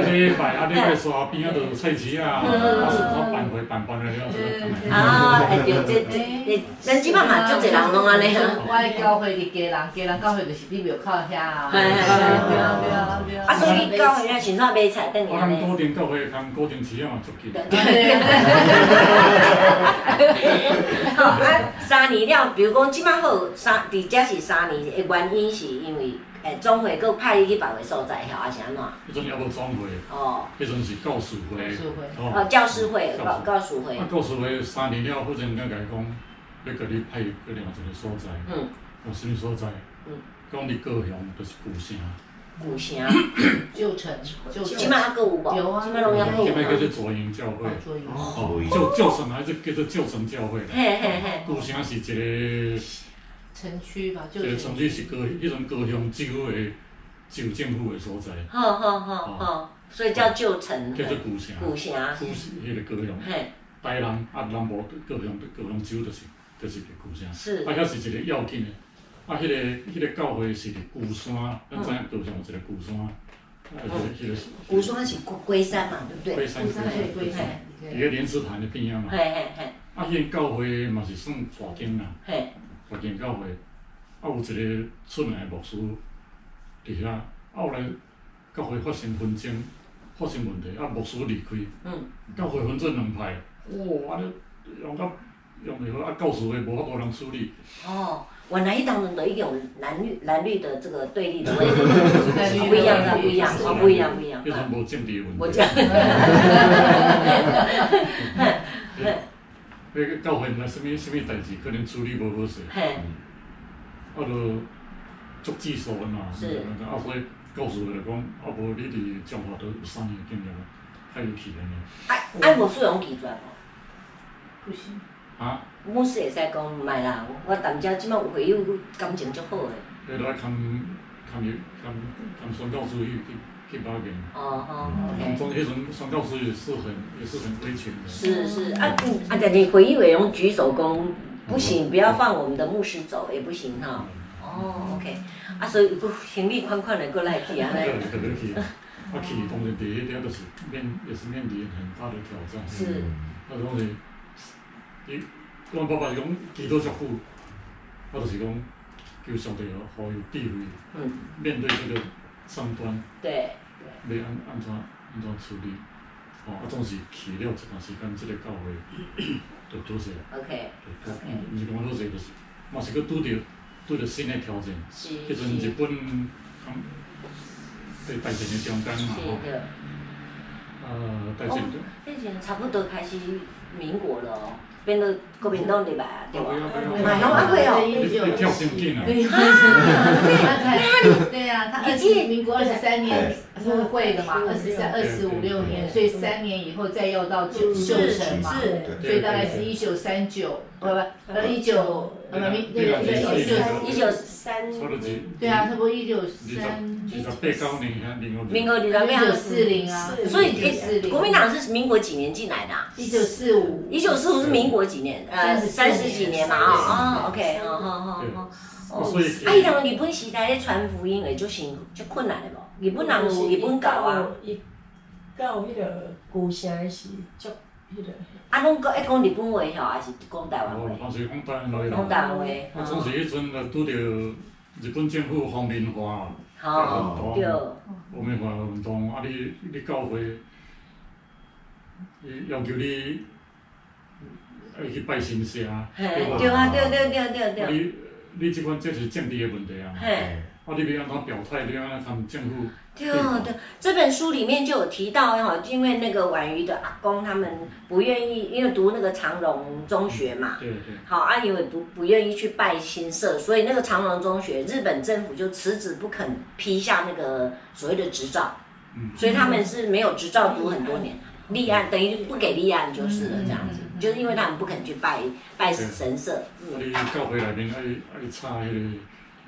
这摆啊，你来刷边啊，都菜市啊，啊，是他办会办办的了。啊，哎对对对，咱即摆嘛，足侪人拢安尼啊。我的教会伫家人，家人教会就是你庙口遐啊。对啊对啊对啊。啊，所以教会啊，现在买菜等于安尼。我高点教会，看高点市啊嘛，足近。好啊，三年了，比如讲即摆好三，伫遮是三年的原因是因为。诶，总会阁派你去别个所在，吼还是安怎？迄阵还无总会。哦。迄阵是教师会。教师会。哦，教师会，教教师会。啊，教师会三年了，或者人家甲伊讲，要甲你派去另外一个所在。嗯。有啥物所在？嗯。讲你高雄就是古城。古 城。旧城。旧城。起码还阁有无？有啊。起码拢有。起码叫做左营教会。左营。哦。旧旧城还是叫做旧城教会。嘿嘿嘿。古城是一个。城区吧，就。个城区是高，迄种高雄州的旧政府的所在。好好好好，所以叫旧城。叫做古城。古城。古是迄个高雄。嘿。台南啊，南部高雄高雄州就是就是个古城。是。啊，遐是一个要紧的，啊，迄个迄个教会是伫鼓山，咱知影高雄有一个鼓山，啊，迄个迄个。鼓山是龟山嘛，对不对？龟山对龟山。一个莲池潭的边啊嘛。嘿嘿嘿。啊，迄个教会嘛是算大间啦。嘿。福建教会，啊有一个出名的牧师伫遐，啊后来教会发生纷争，发生问题，啊牧师离开，嗯，教会分做两派，哇，安尼用到用袂好，啊教士会无法度通处理。哦，原来伊当中的一种蓝绿蓝绿的这个对立的问题，不一样的不一样，哦不一样不一样。迄种无政治的问题。我讲。迄个教会若啥物啥物代志，可能处理无好势。嘿。啊，着足技术的嘛。是。啊，所以教师会来讲，啊无你伫彰化都有三年经验了，太有气了呢。啊啊，牧师用拒绝无？不行。啊？牧师会使讲毋爱啦，我踮遮即摆有朋友感情足好诶。迄着爱看看伊看看宣教师去去。哦哦，OK。中迄阵宣教师也是很也是很危险的。是是啊，嗯啊，但你会议委员举手工不行，不要放我们的牧师走也不行哈。哦，OK。啊，所以行李宽宽的过来去啊。对对对去，啊去当然第一点就是面也是面临很大的挑战。是。啊，当然，伊阮爸爸是讲祈祷祝福，啊，就是讲求上帝哦，好有地位，嗯，面对这个上端。对。要安安怎安怎处理？哦，啊，总是去了一段时间，即个教会 就做些。O K。O K。毋是讲做些，就是嘛是佫拄着拄着新的挑战。是。迄阵日本刚在大战的中间嘛，吼。呃，大战。哦，迄阵差不多开始民国了哦。变到国民党对吧？对吧？买拢阿贵哦，你跳先进啊！对啊，对呀，他二十民国二十三年入会的嘛，二十三、二十五六年，所以三年以后再要到九九成嘛，所以大概是一九三九，不不，呃一九呃民那个一九一九三，对啊，差不多一九三。民国二一九四零啊，所以国民党是民国几年进来的？一九四五，一九四五是民国几年？呃，三十几年嘛，啊啊，OK，好好好好。哦，啊，伊当日本时代咧传福音会足辛苦、足困难的无？日本人有日本教啊。伊教迄个古城是足迄个。啊，拢讲一讲日本话吼，还是讲台湾话？哦，当时讲台湾话啦。讲台湾话。啊，总是迄阵个拄着日本政府皇民化。哦，对。皇民化运动，啊，你你教会，伊要求你，爱去拜神社。嘿，对啊，对对对对对。你你即款这是政治的问题啊。嘿。啊，你要安怎表态？你要安怎政府？对对，这本书里面就有提到哈，因为那个婉瑜的阿公他们不愿意，因为读那个长荣中学嘛，对对，好，阿姨也不不愿意去拜新社，所以那个长荣中学日本政府就辞职，不肯批下那个所谓的执照，嗯，所以他们是没有执照读很多年，立案等于不给立案就是了，这样子，就是因为他们不肯去拜拜神社，嗯，你教会内面爱爱插迄个。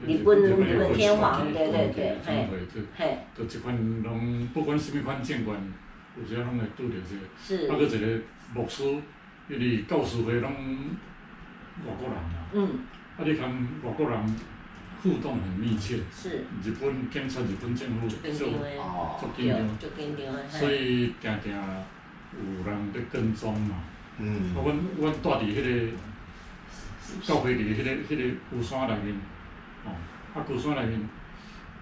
日本日本天皇，对对对，嘿，嘿，就一款拢不管什么款政权，有时啊拢会拄着这个。是。啊，阁一个牧师，因为教师会拢外国人啦。嗯。啊，你看外国人，互动很密切。是。日本警察、日本政府就就紧张，就紧张。所以常常有人在跟踪嘛。嗯。啊，阮阮住伫迄个教会伫迄个迄个龟山内面，哦，啊，高山内面，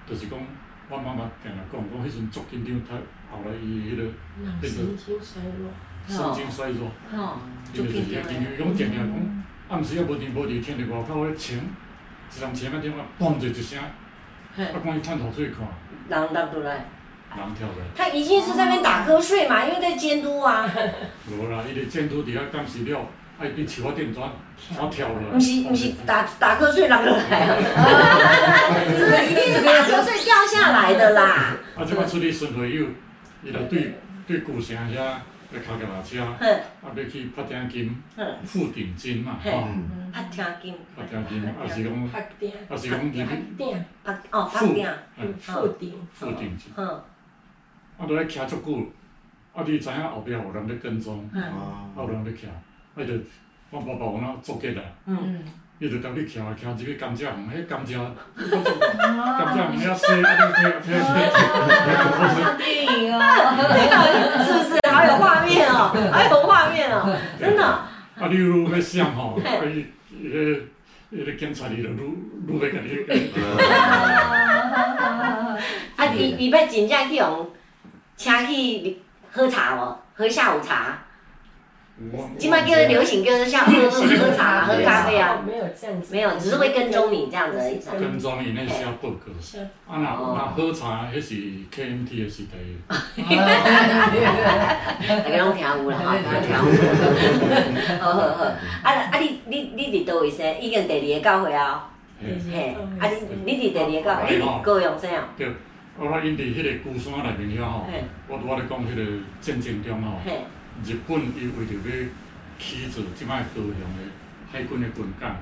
就是讲，我妈妈定定讲，讲迄阵足紧张，他后来伊迄个那个神经衰弱，神经衰弱，哦，足紧张。讲定定讲，暗时啊无停无电，听着外口咧枪，一人枪啊电话，嘣就一声，啊，赶紧探头出去看。人落倒来，人跳来。他一定是在那边打瞌睡嘛，因为在监督啊。无啦，伊伫监督底下监视了。哎，你树仔顶转，怎跳了？不是毋是打打瞌睡，人落来啊。是一定是打瞌睡掉下来的啦。啊，即摆出去巡回有，伊来对对古城遐要开个马车，啊，要去拍定金，付定金嘛，吼。拍定金。拍定金，啊是讲，啊是讲入去。拍哦，拍定。付定。付定金。嗯。啊，都咧徛足久，啊，你知影后壁有人咧跟踪，啊，有人咧徛。哎，就我爸爸我那做结啦，伊就当你徛徛入去甘蔗园，迄甘蔗，甘蔗园遐细，啊，你睇睇睇，电影哦，是不是？好有画面哦，好有画面哦，真的。啊，你愈要想吼，啊，伊伊个伊个警察伊就愈愈要甲你。啊，你你要真正去用，请去喝茶无？喝下午茶。今麦叫流行，就是像喝喝茶、喝咖啡啊，没有这样子，没有，只是会跟踪你这样子而已。跟踪你那写报告，啊那那喝茶那是 KMT 的时代。大家拢听有啦，哈，听有。好好好，啊啊你你你伫倒位生？已经第二个教会啊。嘿，啊你你伫第二个教会，你高雄生啊？对，我因伫迄个孤山内面遐吼，我我咧讲迄个战争中吼。日本伊为着要起造即摆高雄的海军的军港，啊，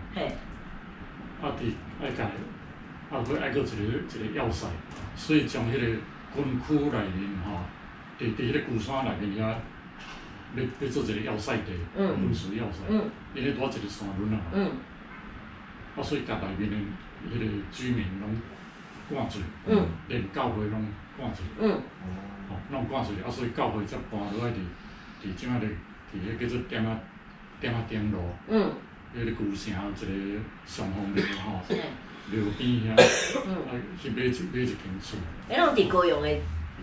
伫爱甲，啊，佫爱佫一个一个要塞，所以将迄个军区内面吼，伫伫迄个龟山内面遐，要要做一个要塞地，军事要塞，因咧拄仔一个山仑啊，啊，所以甲内面的迄个居民拢赶出，连教会拢赶出，哦，拢赶出，啊，所以教会才搬落来伫。伫即马咧，伫迄叫做点啊点啊点路，嗯，迄个旧城一个上风路吼，路边遐，啊去买一买一间厝。迄拢伫高雄的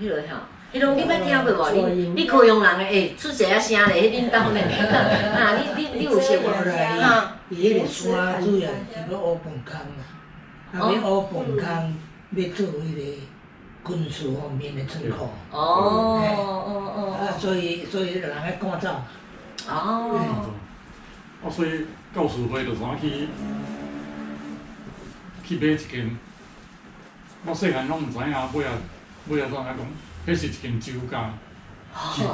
迄落吼，迄拢你捌听过无？你你高雄人诶，诶出啥啊声咧？迄 恁兜咧，啊，你你你有识无？哈，伊迄个山主要是要挖坟坑嘛，啊，要挖坟坑，要做迄个。军事方面的仓库，哦哦哦，啊，所以所以人爱赶走，哦，啊，所以教师会就怎去去买一间，我细汉拢毋知影，尾啊尾啊怎啊讲，迄是一间酒家，酒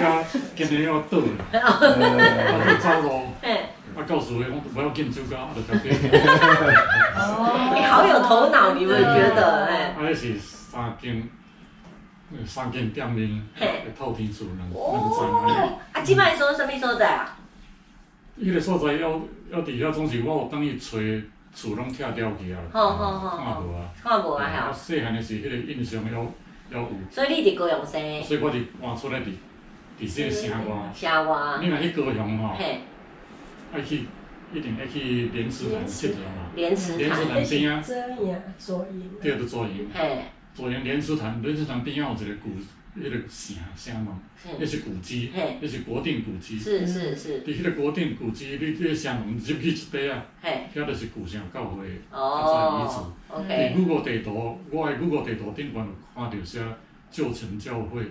家今年要倒了，走路，啊，告诉我讲不要进酒家，就交给。你好有头脑，你们觉得？哎，啊，是三间，三间店面，透天厝，两两层。啊，即摆说什么所在啊？迄个所在要要伫遐，总是我有等伊找厝拢拆掉去啊。好好好，看无啊？看无啊？我。细汉的时，迄个印象要要有。所以你伫高雄生？所以我伫搬出来伫伫即个城外。城外。你若去高雄吼，爱去。一定爱去莲池潭佚佗嘛，莲池潭边啊，第二个左营，左营莲池潭，莲池潭边啊有一个古，迄个城城门，那是古迹，那是国定古迹。是是是。伫迄个国定古迹，你这个城门入去一块啊，遐就是古城教会，啊在遗址。OK。你 Google 地图，我喺 Google 地图顶悬有看到些旧城教会。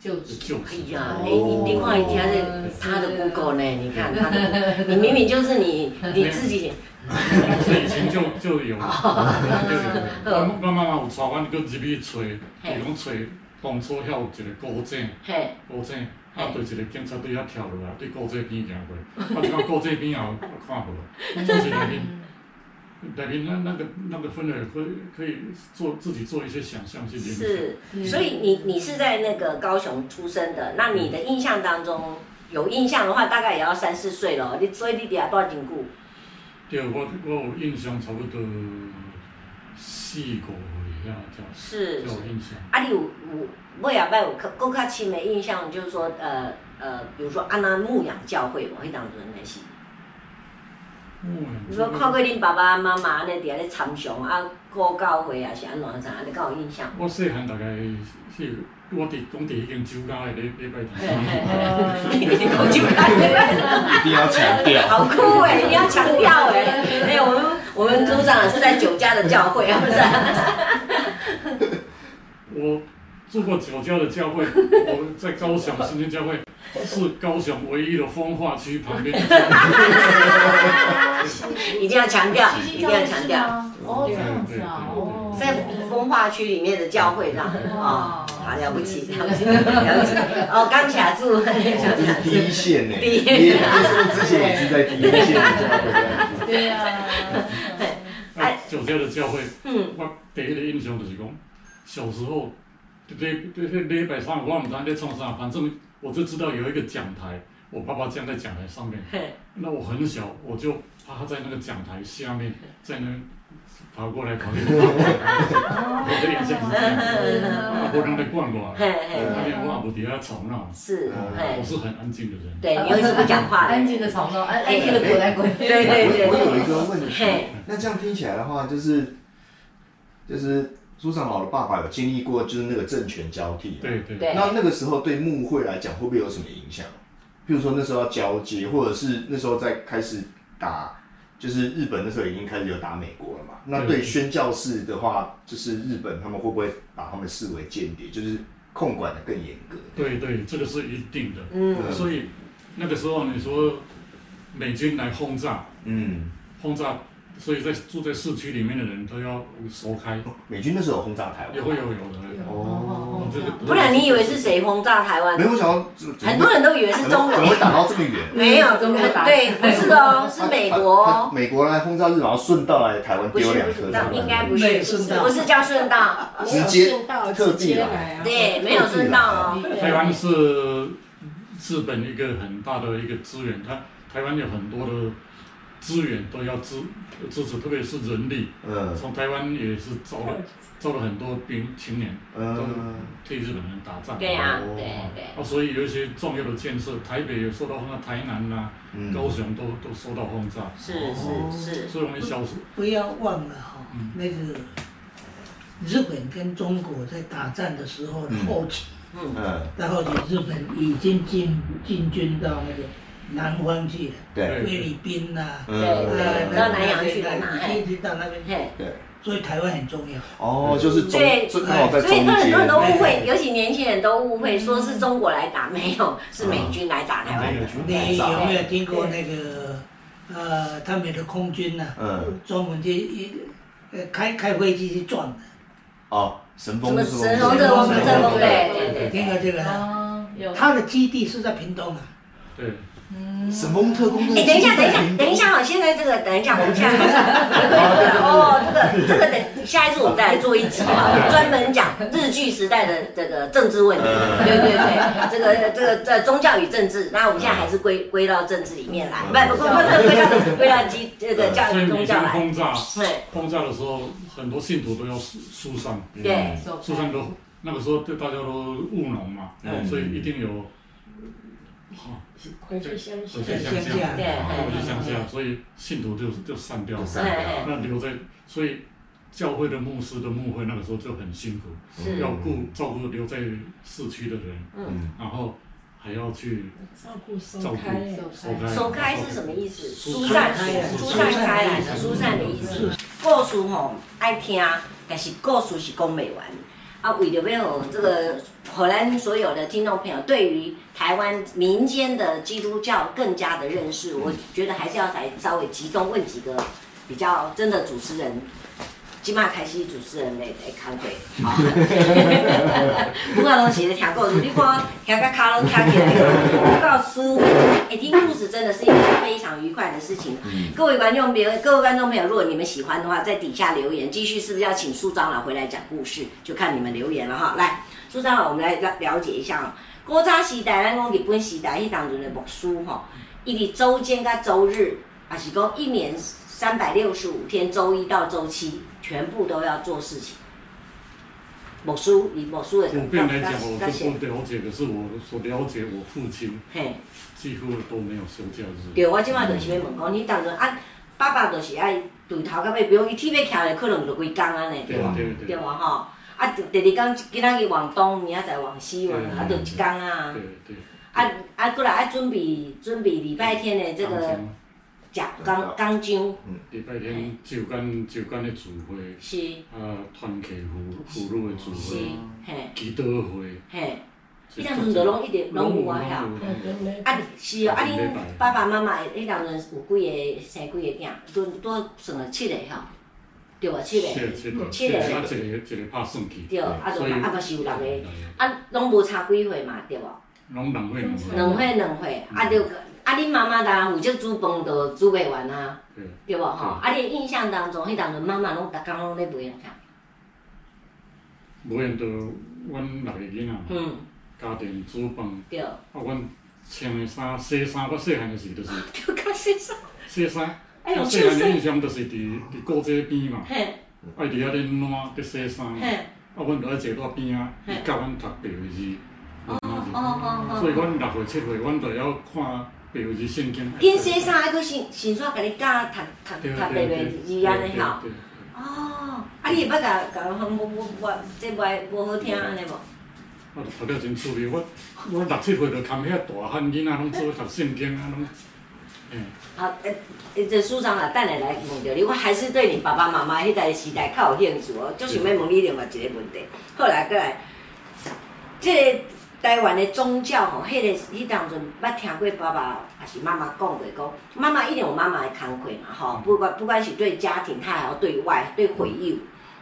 就就哎呀，你你你看一下这他的 Google 呢？你看 他的，你明明就是你你自己。以前就就有，就有。我我妈妈有带阮去入去找，比如讲找当初遐有一个古井，古井，啊，对一个警察对遐跳落来，对古井边行过，啊，就讲古井边也有看无，就是那边。那边那那个那个分的可可以做自己做一些想象去联想。是，所以你你是在那个高雄出生的，那你的印象当中有印象的话，大概也要三四岁了。你所以你底下多少斤固？对，我我有印象差不多四个是，有印象。啊，你有有尾后摆有更较深的印象，就是说，呃呃，比如说安那牧养教会无，迄当阵的是。嗯。你说看过恁爸爸妈妈安尼伫安尼参详啊，过教会啊是安怎怎，你敢有印象？我细汉大概是。我伫讲伫迄间酒家的礼 礼拜天，一定讲酒家礼拜一定要强调，好酷哎，一定要强调哎，哎，我们我们组长是在酒家的教会啊，不是？我住过酒家的教会，我们在高雄新天教会，是高雄唯一的风化区旁边的教会，一定要强调，一定要强调。哦，这样子啊，哦，在风化区里面的教会上，哦。好了不起，了不起，了不起！哦，刚卡住，这是第一线呢。第一线，之前也是在第一线的。对呀。哎，酒家的教会，嗯，我第一个印象就是讲，小时候，礼礼礼拜三，我唔知在创啥，反正我就知道有一个讲台，我爸爸站在讲台上面，那我很小，我就趴在那个讲台下面，在那。跑过来，跑过来，我的印象是这样，啊，无人来管我，他连我也不底下吵闹，是，我是很安静的人，对，你又是不讲话，安静的吵闹，安安静的滚来滚去，对对对。我有一个问题，那这样听起来的话，就是，就是苏长老的爸爸有经历过，就是那个政权交替，对对对，那那个时候对牧会来讲，会不会有什么影响？譬如说那时候要交接，或者是那时候在开始打。就是日本那时候已经开始有打美国了嘛？那对宣教士的话，就是日本他们会不会把他们视为间谍？就是控管的更严格？对对，这个是一定的。嗯，所以那个时候你说美军来轰炸，嗯，轰炸。所以在住在市区里面的人都要躲开。美军那时候轰炸台湾，也会有有的。哦，不然你以为是谁轰炸台湾？没有想到，很多人都以为是中国。怎么会打到这么远？没有，对，不是的哦，是美国。美国来轰炸日本，然后顺道来台湾丢两颗。应该不是，不是叫顺道，直接特地来。对，没有顺道哦。台湾是日本一个很大的一个资源，它台湾有很多的。资源都要支支持，特别是人力。嗯。从台湾也是招了招了很多兵青年，都替日本人打仗。对啊，对对。啊，所以有一些重要的建设，台北也受到轰炸，台南呐、高雄都都受到轰炸。是是是。所以我们小时不要忘了哈，那个日本跟中国在打仗的时候的后期，嗯嗯，在后期日本已经进进军到那个。南方去了，菲律宾呐，对，到南洋去了，一直到那边，对，所以台湾很重要。哦，就是中，所以很多人都误会，尤其年轻人都误会，说是中国来打，没有，是美军来打台湾。你有没有听过那个，呃，他们的空军呐，嗯，专门去一，呃，开开飞机去撞的。哦，神风，神风特攻，神风对对对，听过这个？哦，有。他的基地是在屏东啊。对。神风特攻。哎，等一下，等一下，等一下哈！现在这个，等一下，我们现在哦，这个，这个等下一次我们再来做一集哈，专门讲日剧时代的这个政治问题。对对对，这个这个这宗教与政治，那我们现在还是归归到政治里面来，不不不不，归到归到基这个教育宗教来。轰炸，对，轰炸的时候，很多信徒都要疏疏散，对，疏散都那个时候对大家都务农嘛，所以一定有。好，回去乡下，回去乡下，回去乡下，所以信徒就就散掉了，那留在，所以教会的牧师的牧会那个时候就很辛苦，要顾照顾留在市区的人，嗯，然后还要去照顾收开，收开，收开是什么意思？疏散，疏散开来的，疏散的意思。故事吼爱听，但是故事是讲不完。啊，为了要这个可能所有的听众朋友对于台湾民间的基督教更加的认识，我觉得还是要再稍微集中问几个比较真的主持人。起码开始主持人来来开会，不管拢是咧听故事，你看听个卡拢听起来，比较舒服。哎，听故事真的是一件非常愉快的事情。各位观众朋友，各位观众朋友，如果你们喜欢的话，在底下留言，继续是不是要请苏长老回来讲故事？就看你们留言了哈。来，苏长老，我们来了了解一下哦。古早时代，咱讲日本时代，迄当阵的牧师哈，伊伫周间甲周日，还是讲一年。三百六十五天，周一到周七，全部都要做事情。某书你某书的普遍来讲，我都不了解，可是我所了解，我父亲嘿，几乎都没有休假日。对，我今晚就是要问讲，你当阵啊，爸爸就是爱对头到尾，比如伊天要徛咧，可能就规工安尼，对吧？对吧？吼，啊，第二天今仔日往东，明仔载往西，啊，就一工啊。对对。啊啊，过来啊准备准备礼拜天的这个。讲刚刚讲，礼拜天就间就间的聚会，是。啊，团体妇妇女的聚会，祈祷会，嘿，迄当阵就拢一直拢有啊，晓，啊是哦，啊恁爸爸妈妈迄当阵有几个生几个囝，都都算了七个吼，对无七个，七个，啊一个。一个拍算去，对，啊就啊嘛是有六个，啊拢无差几岁嘛，对无？拢两岁两岁，两岁两岁，啊就。啊，恁妈妈当然负责煮饭，都煮袂完啊，对无？吼？啊，你印象当中，迄当阵妈妈拢逐工拢咧无闲啥？无闲就阮六个囡仔，嗯。家庭煮饭，对，啊，阮穿的衫、洗衫，我细汉的时就是，就较洗衫，洗衫，我细汉的印象就是伫伫古街边嘛，爱伫遐咧暖咧洗衫，啊，阮就爱坐在边啊，伊教阮读白话字，哦哦哦，所以阮六岁七岁，阮就要看。白话字圣经，因洗衫还佫先先煞甲你教读读读白话字安尼吼。哦，啊，你会捌甲甲我我我这话无好听安尼无？我读了真趣味，我我六七岁就看遐大汉囡仔拢做读圣经啊，拢。嗯。好，诶，这书长啊，等下来问着你，我还是对你爸爸妈妈迄代时代较有兴趣哦，就想要问你另外一个问题。后来过来，这个。台湾的宗教吼，迄、那个迄当阵捌听过爸爸还是妈妈讲过，讲妈妈一定有妈妈的工课嘛，吼，不管不管是对家庭，他还要对外对回友。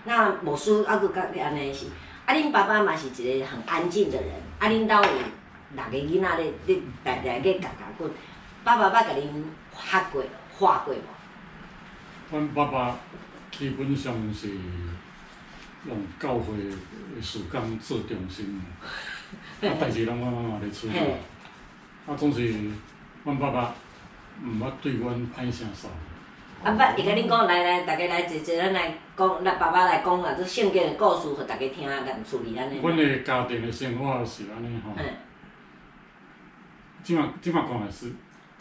那某书啊，佫讲安尼是，啊，恁爸爸嘛是一个很安静的人，啊，恁兜有六个囡仔咧，咧来来个教教滚，爸爸捌甲恁学过、画过无？阮爸爸基本上是用教会的事工做中心。啊，代志拢我妈妈咧处理，啊，总是阮爸爸毋捌对阮歹声少。啊，捌伊甲恁讲来来，大家来坐坐，咱来讲，咱爸爸来讲啊，这圣经的故事，互大家听啊，来处理安尼。阮的家庭的生活是安尼吼，即马即马讲也是，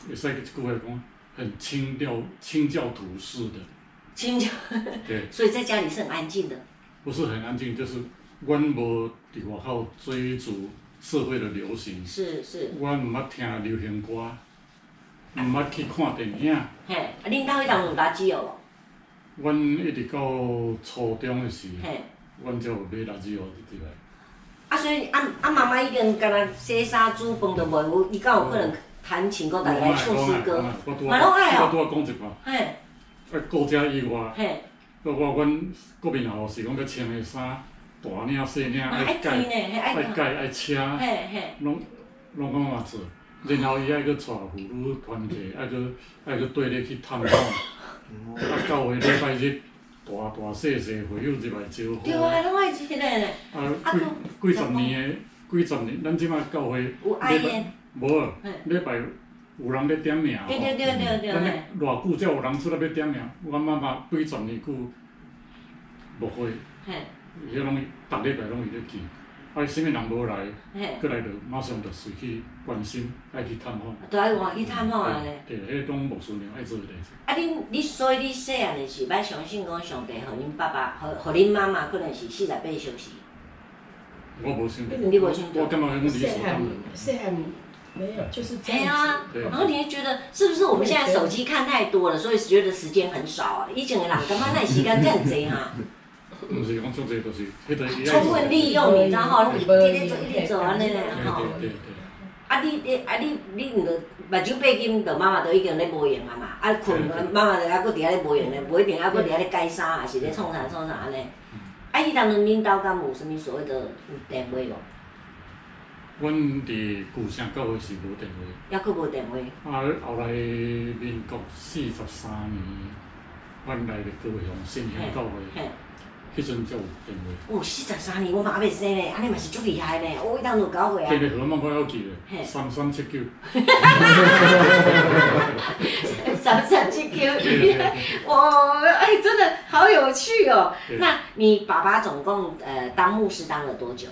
会使一句话讲，很清教清教徒式的。清教。对。所以在家里是很安静的。不是很安静，就是阮无伫外口追逐。社会的流行，是是，我毋捌听流行歌，毋捌去看电影。嘿，啊，恁兜迄当有垃圾哦？阮一直到初中诶时，阮才有买垃圾哦入来。啊，所以啊啊，妈妈已经干那洗衫煮饭都无有，伊敢有可能弹琴，搁大家唱诗歌，嘛拢爱哦。我拄仔讲一寡。嘿。啊，国家以外，嘿，包括阮国民党是讲要穿诶衫。大领细领爱改，爱改爱车，拢拢讲嘛做，然后伊爱去带妇女团体，爱去爱去对咧去探访，啊，教会礼拜日大大细细会友入来招呼。对啊，拢爱这个咧。啊，几几十年诶，几十年，咱即摆教会礼拜无，礼拜有人咧点名。对对对对对。咱偌久才有人出来要点名，阮妈妈几十年久无会。伊拢逐礼拜拢会去，啊，啥物人无来，过来就马上就随去关心，爱去探访。都爱换去探访啊咧。对，迄种牧师娘爱做诶代志。啊，恁你所以你细汉诶时，捌相信讲上帝，互恁爸爸，互互恁妈妈，可能是四十八小时。我无信。你无信？我感觉迄种理所当然。细汉没有，就是这样。对啊，然后你会觉得，是不是我们现在手机看太多了，所以觉得时间很少啊？以前诶人感觉那时间更济哈。毋是讲做这都是，迄个充分利用，你知道吼？一直做，一直做安尼咧吼。啊，你你啊你你毋着目睭闭紧，着妈妈着已经咧无闲啊嘛。啊困，妈妈着还佫伫遐咧无闲咧，无一定还佫伫遐咧改衫，还是咧创啥创啥安尼。啊，伊当阵恁兜敢有啥物所谓的电话无？阮伫旧城教会是无电话。抑佫无电话。啊，后来民国四十三年，阮来的高雄新兴教会。迄阵才有电话。哦，四十三年，我妈未生咧，安尼嘛是足厉害咧。我当初搞会啊。电话号码我还记咧，三三七九。早上去 Q 鱼，哇，哎，真的好有趣哦。那你爸爸总共呃当牧师当了多久？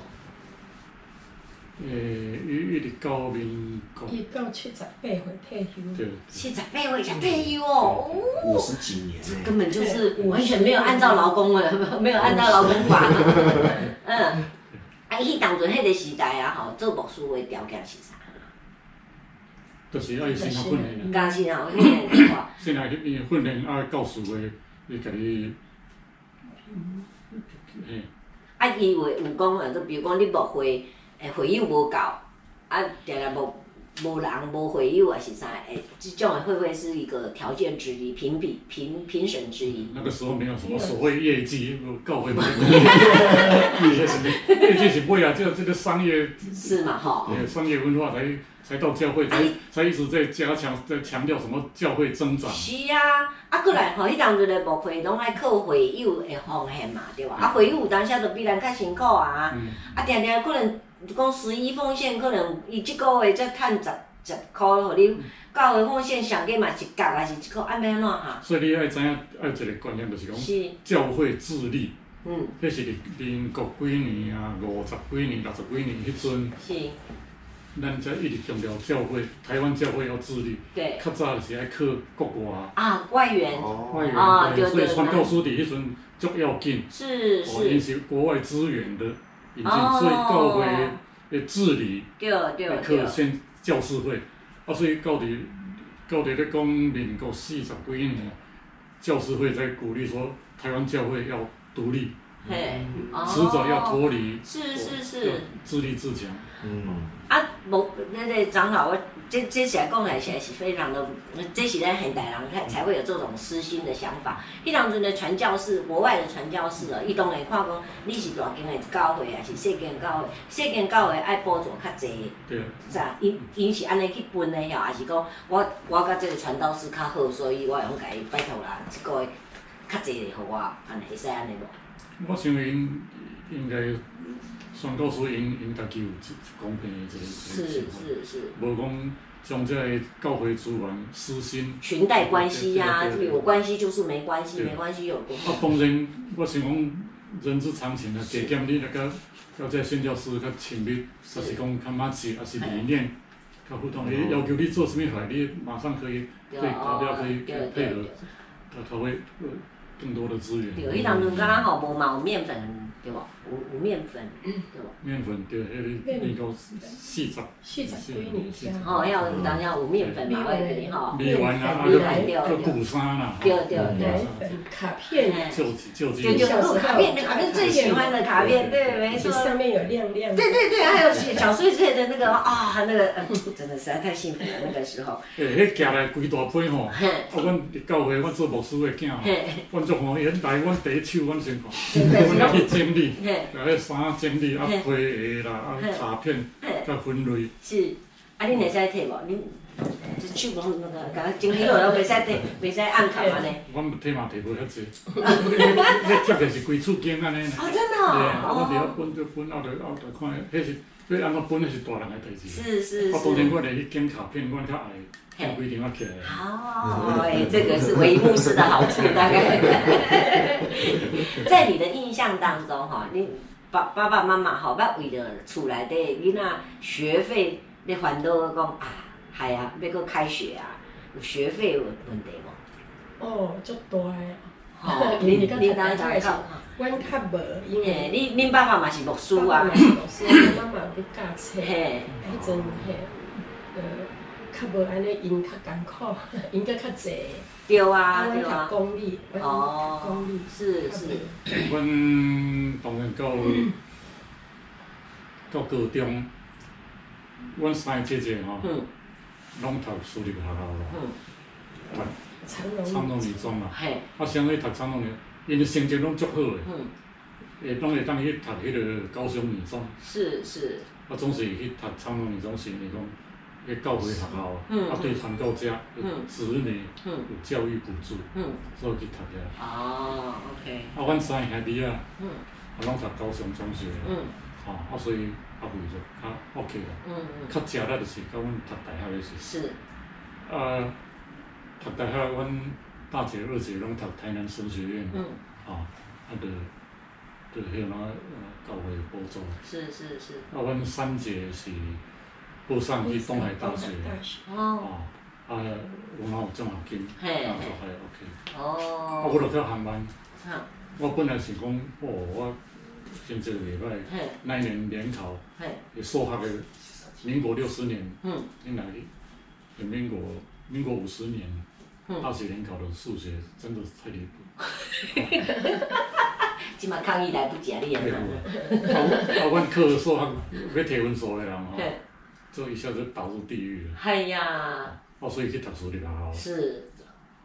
诶，伊一直到民国，伊到七十八岁退休。对，七十八岁才退休哦，五十几年，根本就是完全没有按照劳工了，没有按照劳工法。嗯，啊，伊当阵迄个时代啊，吼，做牧师的条件是啥？就是爱先学训练，加先学训练，先来去训练啊，教师的，你家己，嘿，啊，伊会有讲啊，就比如讲你牧会。诶，会友无够，啊，定定无无人无会友啊，是啥？诶，即种会不会是一个条件之一，评比评评审之一？那个时候没有什么所谓业绩，教会不会 业绩是业绩是不会啊，这个这个商业是嘛？哈，商业文化才才到教会才才一直在加强在强调什么教会增长。是啊，啊，过来吼，迄当阵的牧会拢爱靠会友的奉献嘛，对吧？啊，会友有当时都比咱较辛苦啊，啊，定定可能。讲十一奉献，可能伊即个月才趁十十箍，互你教会奉献上计嘛一角，还是一箍，安尼安怎哈？所以你爱知影爱一个观念，就是讲教会自立。嗯。迄是民国几年啊？五十几年、六十几年迄阵。是。咱才一直强调教会，台湾教会要自立。对。较早就是爱靠国外。啊，外援。哦。外援。所以传教士伫迄阵足要紧。是是。因是国外资源的。引进，所以教会的治理，还可先教师会，啊，所以到底到底咧讲民国四十几年，教师会在鼓励说，台湾教会要独立，嘿，迟早要脱离，是是是，自立自强，嗯，啊，无那个长老我。这这起来讲来起来是非常的，这是咱现代人才才会有这种私心的想法。迄当阵的传教士，国外的传教士哦，伊当然看讲你是大间的教会还是细间教会，细间教会爱补助较济，对，是啊，因因是安尼去分的晓，还是讲我我甲这个传道士较好，所以我用家伊拜托啦，一个月较济的互我，安尼会使安尼无？我想因应该。宣告说，因因家己有公平的这个是是是，无讲将这个教会资源私心裙带关系呀，有关系就是没关系，没关系有关系。啊，当然，我想讲人之常情啊，加减你那个要在宣教师较亲密，还是讲较密切，还是理念较互动，伊要求你做什么话，你马上可以可以达标，可以配合，他他会更多的资源。有，伊当中刚刚好无嘛有面粉。对吧？无无面粉，对吧？面粉对，迄个那个四十，四十几年哦，要当然有面粉嘛，外边哈。米丸啊，啊个鼓山啦，对对对，卡片，就就就就卡片，卡片最喜欢的卡片，对，没错。上面有亮亮。对对对，还有小碎碎的那个啊，那个真的实在太幸福了那个时候。诶，迄夹来规大批吼，啊，阮伫教会，阮做牧师的囝吼，阮做吼，伊来阮第一手，阮先看，阮去整。理，把迄衫整理啊，批下啦，啊，卡片，甲分类。是，啊，恁会使摕无？恁就手拢那个，甲整理好了，袂使摕，袂使按卡安尼。阮摕嘛摕无遐济，迄贴的是规厝间安尼。哦，真的哦。对，我哋要分就分，后头后头看，迄是要安怎分，迄是大人的代志。是是是。我，当然我来去剪卡片，我较爱。不一定要给。哦，哎，这个是唯一牧师的好处，大概。在你的印象当中，哈，你爸爸爸妈妈好捌为了厝内底你那学费，你烦恼讲啊，系啊，要搁开学啊，有学费有问题无？哦，足大个。哦，你你你当时讲，阮较无，因为你恁爸爸嘛是牧师啊。牧师，妈妈去教册。嘿。迄阵嘿，呃。较无安尼，因较艰苦，因较较济。对啊，对啊。公立，哦，公立是是。阮当然到到高中，阮三个姐姐吼，拢读私立学校咯，读长荣女中嘛。嘿。啊，相对读长荣女，因为成绩拢足好诶。嗯。会拢会当去读迄个高雄女中。是是。啊，总是去读长荣女中，是那种。会学校，啊，对传教者，子女有教育补助，所以去读遐。哦，OK。啊，阮三个兄弟啊，啊，拢读高雄中学，吼，啊，所以啊，为着较 OK 啦。较食力就是甲阮读大学的时。是。啊，读大学，阮大姐、二姐拢读台南神学院，嗯，啊，啊，着着迄个教会补助。是是是。啊，阮三姐是报上去东海大学，哦，啊，有嘛有奖学金，啊，就还 OK。哦。啊，我着跳航班。我本来是讲，哦，我成绩袂歹，那一年联考，也数学的，民国六十年，嗯，应该，民国民国五十年，大学联考的数学真的太离谱。即嘛抗议来不及啊！你啊，啊，阮考数学要提分数的人吼，这一下子导入地狱了。哎呀！哦，所以去读私立学校。是，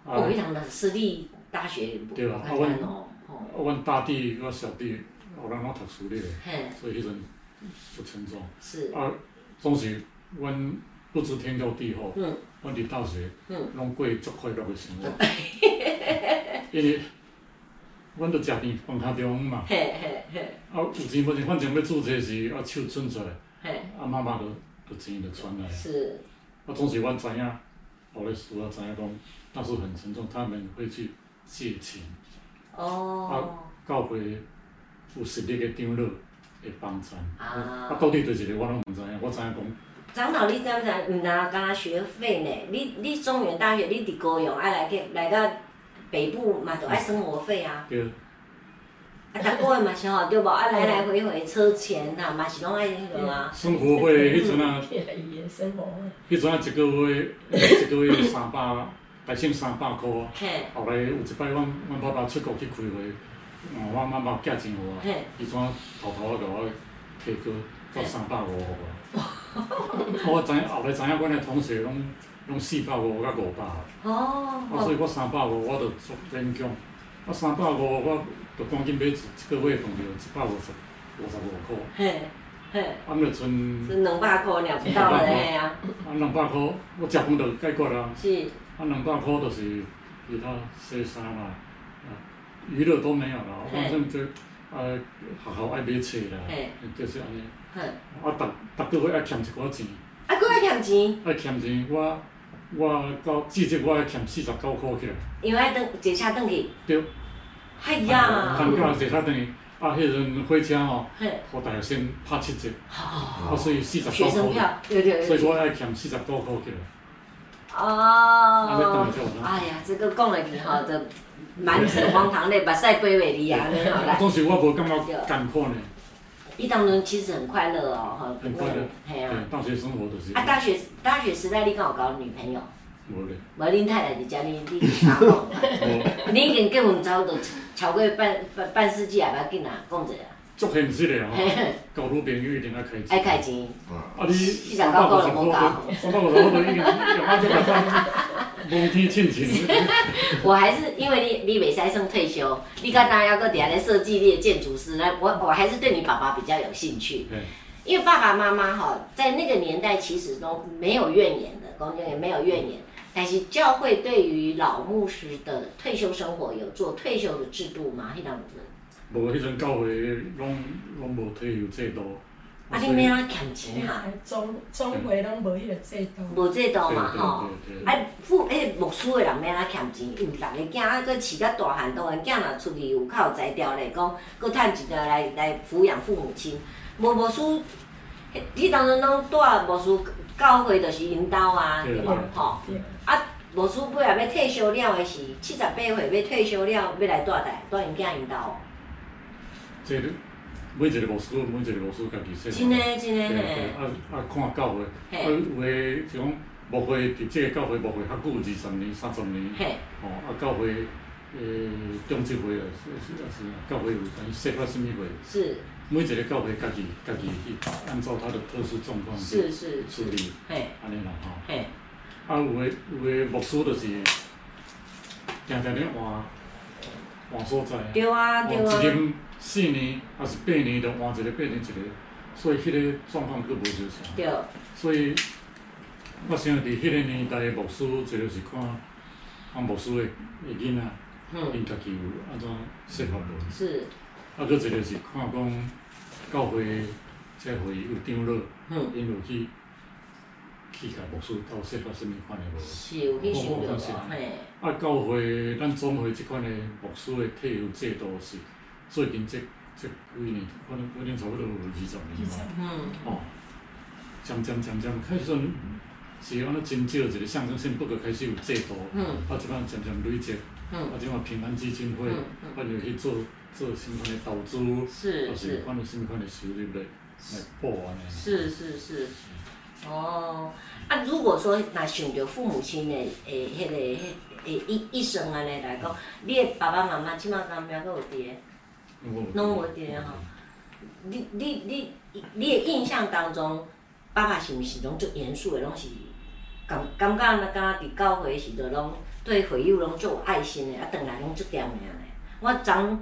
我非常的私立大学不简单哦。啊，阮大弟、我小弟，后来拢读私立的，所以迄阵不沉重。是。啊，总是阮不知天高地厚，阮伫大学，拢过足快乐的生活。因为，阮着食甜饭卡中嘛。嘿嘿嘿。啊，有钱无钱，反正要注册时，啊，手伸出来，啊，妈妈着着钱着传来。是。我，总是阮知影，后来事后知影讲，那是很沉重，他们会去借钱。哦，啊，教会有实力的长老会帮衬，啊，到底伫一个我拢毋知影，我知影讲。长老，你知毋知？毋单干学费呢？你你中原大学，你伫高雄爱来个来到北部嘛，都爱生活费啊。对。啊，逐个月嘛是吼，对无？啊，来来回回车钱呐，嘛是拢爱迄个啊。生活费迄阵啊，迄阵啊，一个月一个月三百。还剩三百块，后来有一摆，阮阮爸爸出国去开会，哦，阮妈妈寄钱互我，伊怎偷偷啊甲我提过到三百五互我，我知影后来知影，阮的同学拢拢四百五甲五百，哦，啊，所以我三百五我着足勉强，我，三百五我着赶紧买一一个月份着一百五十五十五块，嘿，嘿，啊，毋着剩，剩两百块了不到嘞啊，啊，两百块我食饭就解决啊。是。啊，两百块就是其他洗衫啦，啊，娱乐都没有啦。反正就啊，学校爱买册啦，就是安尼。啊，逐逐个月爱欠一寡钱。啊，佫爱欠钱？爱欠钱，我我到至少我爱欠四十九块起来。因为爱等坐车转去。对。哎呀。寒假坐车等于，啊，迄阵火车吼，互大学生拍七折。啊，所以四十多块。所以我爱欠四十多块起来。哦，哎呀，这个讲来去吼，就满纸荒唐的，目屎飞袂离啊！当时我无感觉艰苦呢。伊当中其实很快乐哦，哈。很快乐。对啊。大学生活都是。啊，大学大学时代你敢有交女朋友？无咧。无，恁太太伫遮你你查某。你已经结婚差不多超过半半半世纪啊，不要紧啊，讲一下。足现实的吼，交女朋友一定爱开钱。爱开钱。啊，你三百五十块，三百五十块都已经用啊，这个满天亲情。我还是因为你你未使算退休，你刚刚要搁底下来设计你的建筑师，那我我还是对你爸爸比较有兴趣。因为爸爸妈妈哈，在那个年代其实都没有怨言的，公公也没有怨言。但是教会对于老牧师的退休生活有做退休的制度吗？迄当无，迄阵教会拢拢无退休制度。啊，你免啊欠钱啊？总总会拢无迄个制度。无制度嘛吼，啊，副迄牧师的人免啊欠钱，因为逐个囝啊，搁饲甲大汉，当然囝若出去有较有才调咧，讲搁趁钱来来抚养父母亲。无牧师，迄当阵拢带牧师教会就是因兜啊，对无吼？啊，牧师尾啊要退休了的是七十八岁要退休了，要来带代带因囝因兜。这个每一个牧师，每一个牧师家己说。真诶，真诶。啊啊，看教会，啊有诶就讲牧会伫这个教会牧会较久，二十年、三十年。哦，啊教会诶中级会啊，是是是，教会有啥设法什么会？是。每一个教会家己家己去按照他的特殊状况去处理。嘿。安尼啦，吼。嘿。啊有诶有诶牧师就是，定定咧换换所在。对啊，对啊。四年还是八年，就换一个八年一个，所以迄个状况佫无相像。对。所以，我想伫迄个年代的牧师，主要是看，看牧师诶诶囡仔，因家己有安怎适合无。是。啊，佫一个是看讲教会，这会有长老，因有去去甲牧师斗说法甚物款的无？是有去想着无？嘿。啊，教会咱总会即款的牧师的退休制度是最近这这几年，可能可能差不多有二十年嘛。嗯。哦。渐渐渐渐开始是安尼真少一个象征性，不过开始有制度。嗯。啊，即摆渐渐累积。嗯。啊，即摆平安基金会，啊，就去做做甚物款的投资，是，是款的甚物款的收入来来补安尼。是是是。哦。啊，如果说若想着父母亲的诶，迄个迄诶一一生安尼来讲，你的爸爸妈妈即马敢还阁有伫个？拢无伫个吼。你你你你的印象当中，爸爸是毋是拢足严肃的，拢是感感觉那敢若伫教会时阵拢对会友拢足有爱心的，啊，转来拢足惦念的。我昨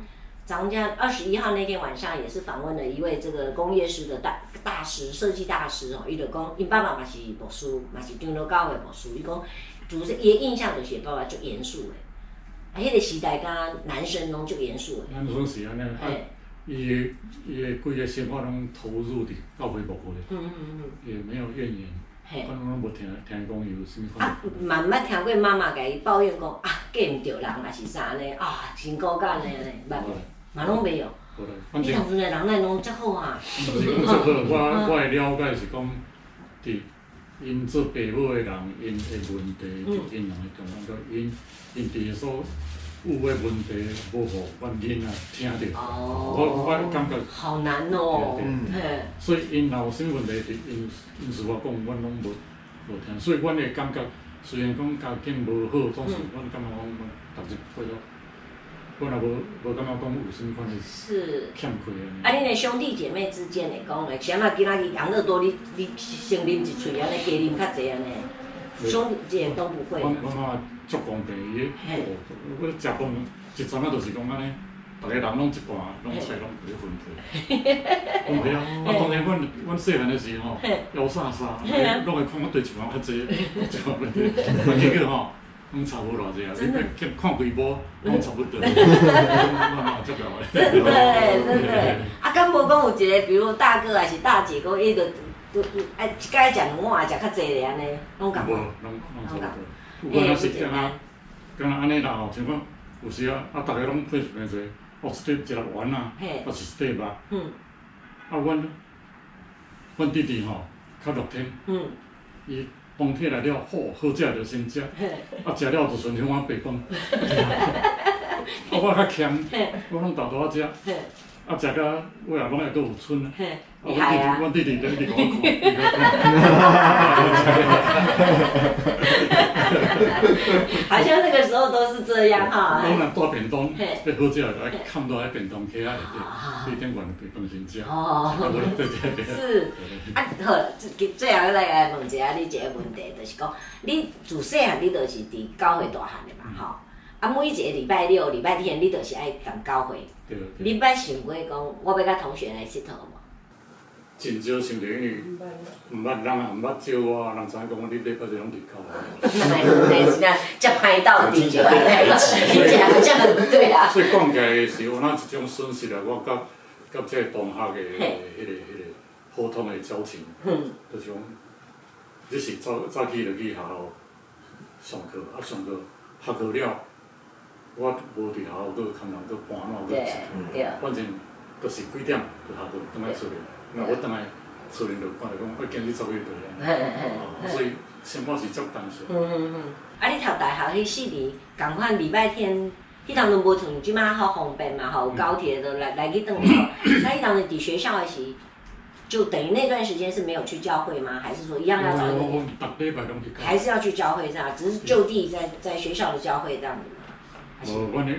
昨天二十一号那天晚上也是访问了一位这个工业师的大大师设计大师哦，伊就讲，因爸爸嘛是牧师，嘛是长老教会牧师，伊讲，就是伊的印象就是爸爸足严肃的，啊，迄个时代甲男生拢足严肃的。男生是安尼，哎，伊的伊的规个生活拢投入伫教会牧会，嗯嗯嗯，也没有怨言，反正拢无听听讲有啥物。啊，嘛毋捌听过妈妈甲伊抱怨讲啊，嫁毋着人，还是啥呢？啊，辛苦干呢？捌无？嘛拢没有。你当阵的人来拢遮好啊！毋是讲遮好，我我的了解是讲，伫因做爸母的人，因的问题，因人的状况，佮因因伫所有诶问题，无互阮囡仔听着。我我感觉。好难哦。嘿。所以因若有啥问题，因因是我讲，阮拢无无听，所以阮的感觉，虽然讲家境无好，总是阮感觉讲，逐日过了。我若无无感觉讲有啥物款是欠亏的。啊，恁的兄弟姐妹之间的讲嘞，像那今仔日养乐多，你你先啉一喙安尼，加啉较济安尼，兄弟姐都不会。我我妈足公平伊，我食饭一餐啊，就是讲安尼，逐个人拢一半，拢菜拢可以分开。分开啊！啊，当然，阮阮细汉的时候，要啥啥，拢会看我对一碗较济，一碗袂对，啊，结果吼。拢差无偌济啊！你看看规模，拢差不多。真的，真的。啊，敢无讲有一个，比如大哥还是大姐，讲伊个都哎，该食两碗，食较济咧安尼，拢共。无，拢拢差不多。我若是安尼啦吼，像讲有时啊，啊，逐个拢配平做，哦，一块一粒丸啊，啊是一块肉。嗯。啊，阮，阮弟弟吼，较乐天。嗯。伊。饭起来了，好，好食就先食，啊，食了就顺像我白饭。啊，我较欠，我拢豆豆仔食，啊，食到尾啊，拢会佫有剩啊。我弟弟，我弟弟在一直甲我看。好像那个时候都是这样哈。拢来带便当，要好食来看到迄便当起来，对，对，点关白饭先食。哦。是。啊，好，最最后来来问一下你一个问题，就是讲，你自细汉你都是伫教会大汉的嘛，吼？啊，每一个礼拜六、礼拜天，你都是爱上教会。对。你捌想过讲，我要甲同学来佚佗无？真少想着，因为毋捌人也毋捌招我，人知影讲我你礼拜日拢伫教会。那是那这歹到底就来一起，听起来好像很对啊。所以讲起来是有哪一种损失啊，我甲甲这个同学的迄个迄个普通的交情，就是讲，你是早早起就去学校上课，啊上课下课了，我无伫学校搁空人搁搬哪搁去，反正都是几点就下课倒来出来。那我等来厝里就看着讲，我今日做月对，所以生活是足单纯。嗯嗯嗯。啊，你读大学迄四年，共款礼拜天，迄当阵无像即马好方便嘛，吼，有高铁的来来去转校。那迄当阵伫学校的时，就等于那段时间是没有去教会吗？还是说一样要找。还是要去教会这样，只是就地在在学校的教会这样子。哦，阮的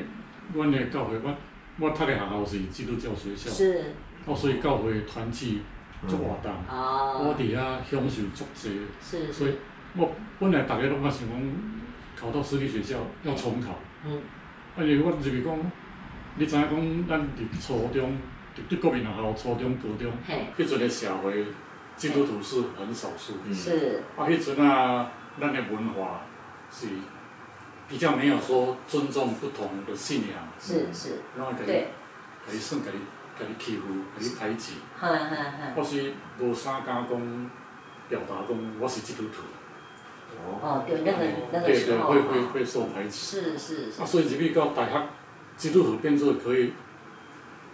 阮的教会，我我读的学校是基督教学校。是。哦，所以教会团契做活动，我伫遐享受足济。是，所以我本来大家拢较想讲考到私立学校要重考。嗯。啊，因为我就是讲，你知影讲，咱伫初中，伫国民学校初中、高中，迄阵的社会基督徒是很少数。是。啊，迄阵啊，咱的文化是比较没有说尊重不同的信仰。是是。然后可以，可以算可以。甲你欺负，甲你排挤，或是无啥敢讲，表达说我是基督徒。哦，对，那个那个时候。对对，会会会受排挤。是是是。啊，所以入去到大学，基督徒变作可以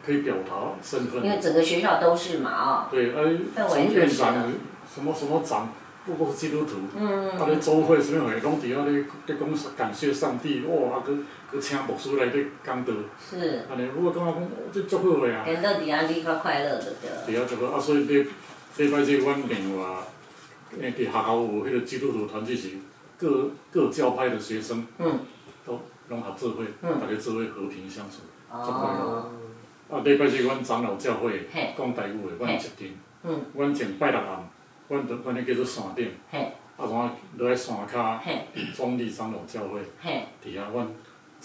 可以表达身份。因为整个学校都是嘛，啊。对，哎，从院长什么什么长，不过是基督徒。嗯嗯。啊，咧周会什么会，拢伫遐咧咧讲感谢上帝，哇，啊，搁搁请牧师来咧讲道。是。安尼，我感觉讲这足好个啊。感到底下你较快乐的对。对啊，足好啊，所以礼礼拜日阮另外。诶，伫学校有迄个基督徒团聚时，各各教派的学生，嗯，都拢合做伙，嗯，大家做伙和平相处，足快乐。啊，礼拜日阮长老教会讲台语的，阮设定，嗯，阮前拜六暗，阮著阮咧叫做山顶，嘿，啊，怎啊落来山骹，嘿，壮丽长老教会，嘿，伫遐阮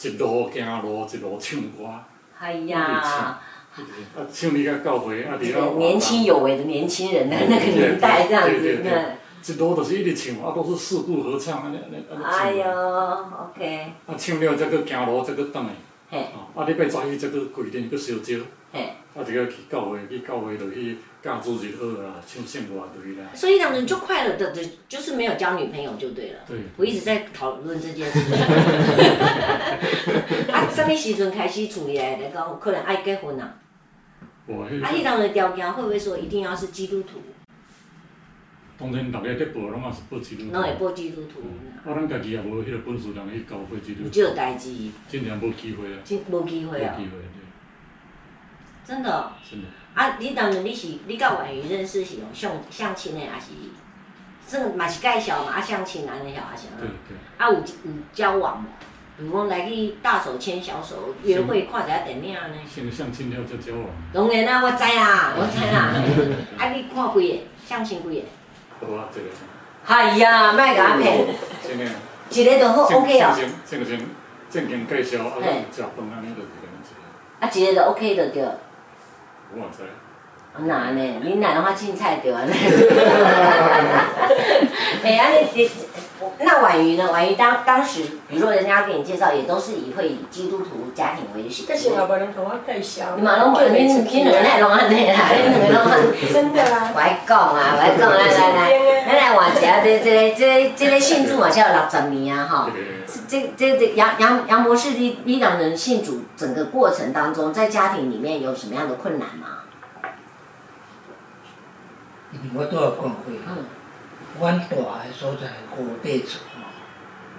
一路行路，一路唱歌，哎呀，啊，唱你个教会，啊，伫遐年轻有为的年轻人的 那个年代，这样子，那。一路都是一直唱，啊，都是四部合唱，安尼安尼安尼唱。哎呦，OK。啊，唱了再去行路，再去转来。嘿。啊，礼拜早起再去规定去烧酒。嘿。啊，就要去教会，去教会就去教主日学啊，唱圣歌就去啦。所以让人就快乐的，就就是没有交女朋友就对了。对。我一直在讨论这件事情。啊，什么时阵开始处理来讲，可能爱结婚啊？我。啊，迄当的条件会不会说一定要是基督徒？当然，大家在报，拢也是报基督徒。拢会报基督徒。啊，咱家己也无迄个本事，人去教会基督徒。这代志。真正无机会啊。真无机会啊。无机会，对。真的。真的。啊，你当然你是你甲婉瑜认识是用相相亲的，还是？算嘛是介绍嘛，啊相亲安尼晓啊是啊。对对。啊有有交往无？比如讲来去大手牵小手约会，看一下电影呢。先相亲了再交往。当然啦，我知啦，我知啦。啊，你看几个？相亲几个？好啊，这个。哎呀，卖甲我骗。真诶。一个就好，OK 哦。正正正经介绍，啊，食饭安尼就。啊，一个就 OK 就对。我知。那呢？你哪的话凊彩对 啊？哎呀，你你。那婉瑜呢？婉瑜当当时，比如说人家给你介绍，也都是以会以基督徒家庭为主。但是我别人同我介绍。你马龙就你你两个拢安尼啦，你两个拢安。真的啦。我爱讲啊，我爱讲，来来来，来来话下这这个这这个信主嘛，才有六十年啊哈。这这这杨杨杨博士，你你两人信主整个过程当中，在家庭里面有什么样的困难吗？我都要讲会。嗯。阮大个所在五块厝吼，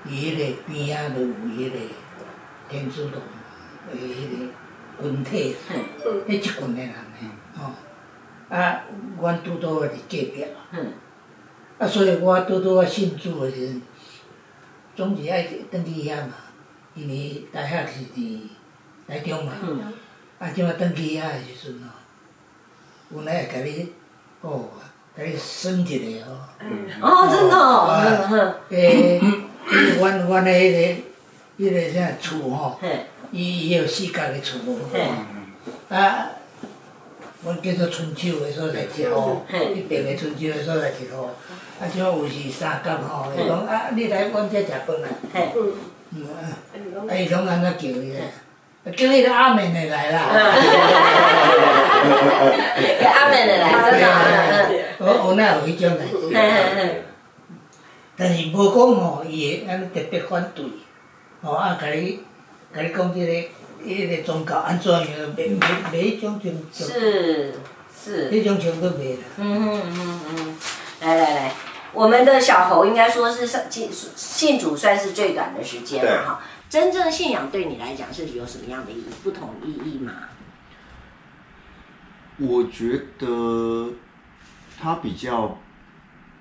伊迄个边仔都有迄个天主堂诶迄个群体，迄一群诶人诶吼。啊，阮拄拄个伫隔壁，啊，所以我拄拄个信主诶时阵，总是爱登去遐嘛，因为大学是伫台中嘛，啊，即马登去遐诶时阵吼，有来会甲你哦。哎，升级的哦！哦，真的哦。诶，阮阮的迄个迄个啥厝吼，伊伊有四角的厝。啊，阮叫做春秋的所在一号，一边的春秋的所在一号。啊，像有时三角吼，伊讲啊，你来阮遮食饭啊。嗯啊，啊伊拢安怎叫伊咧？叫伊个阿妹奶来啦。阿妹的来，真的。我我那有迄种但是无讲吼，伊会安尼特别反对，吼啊，甲你甲你讲即个迄个宗教安怎样，袂袂袂迄种宗教。是是。迄种情都袂啦。嗯嗯嗯嗯，来来来，我们的小侯应该说是信信主算是最短的时间了哈。真正信仰对你来讲是有什么样的意义？不同意义吗？我觉得。它比较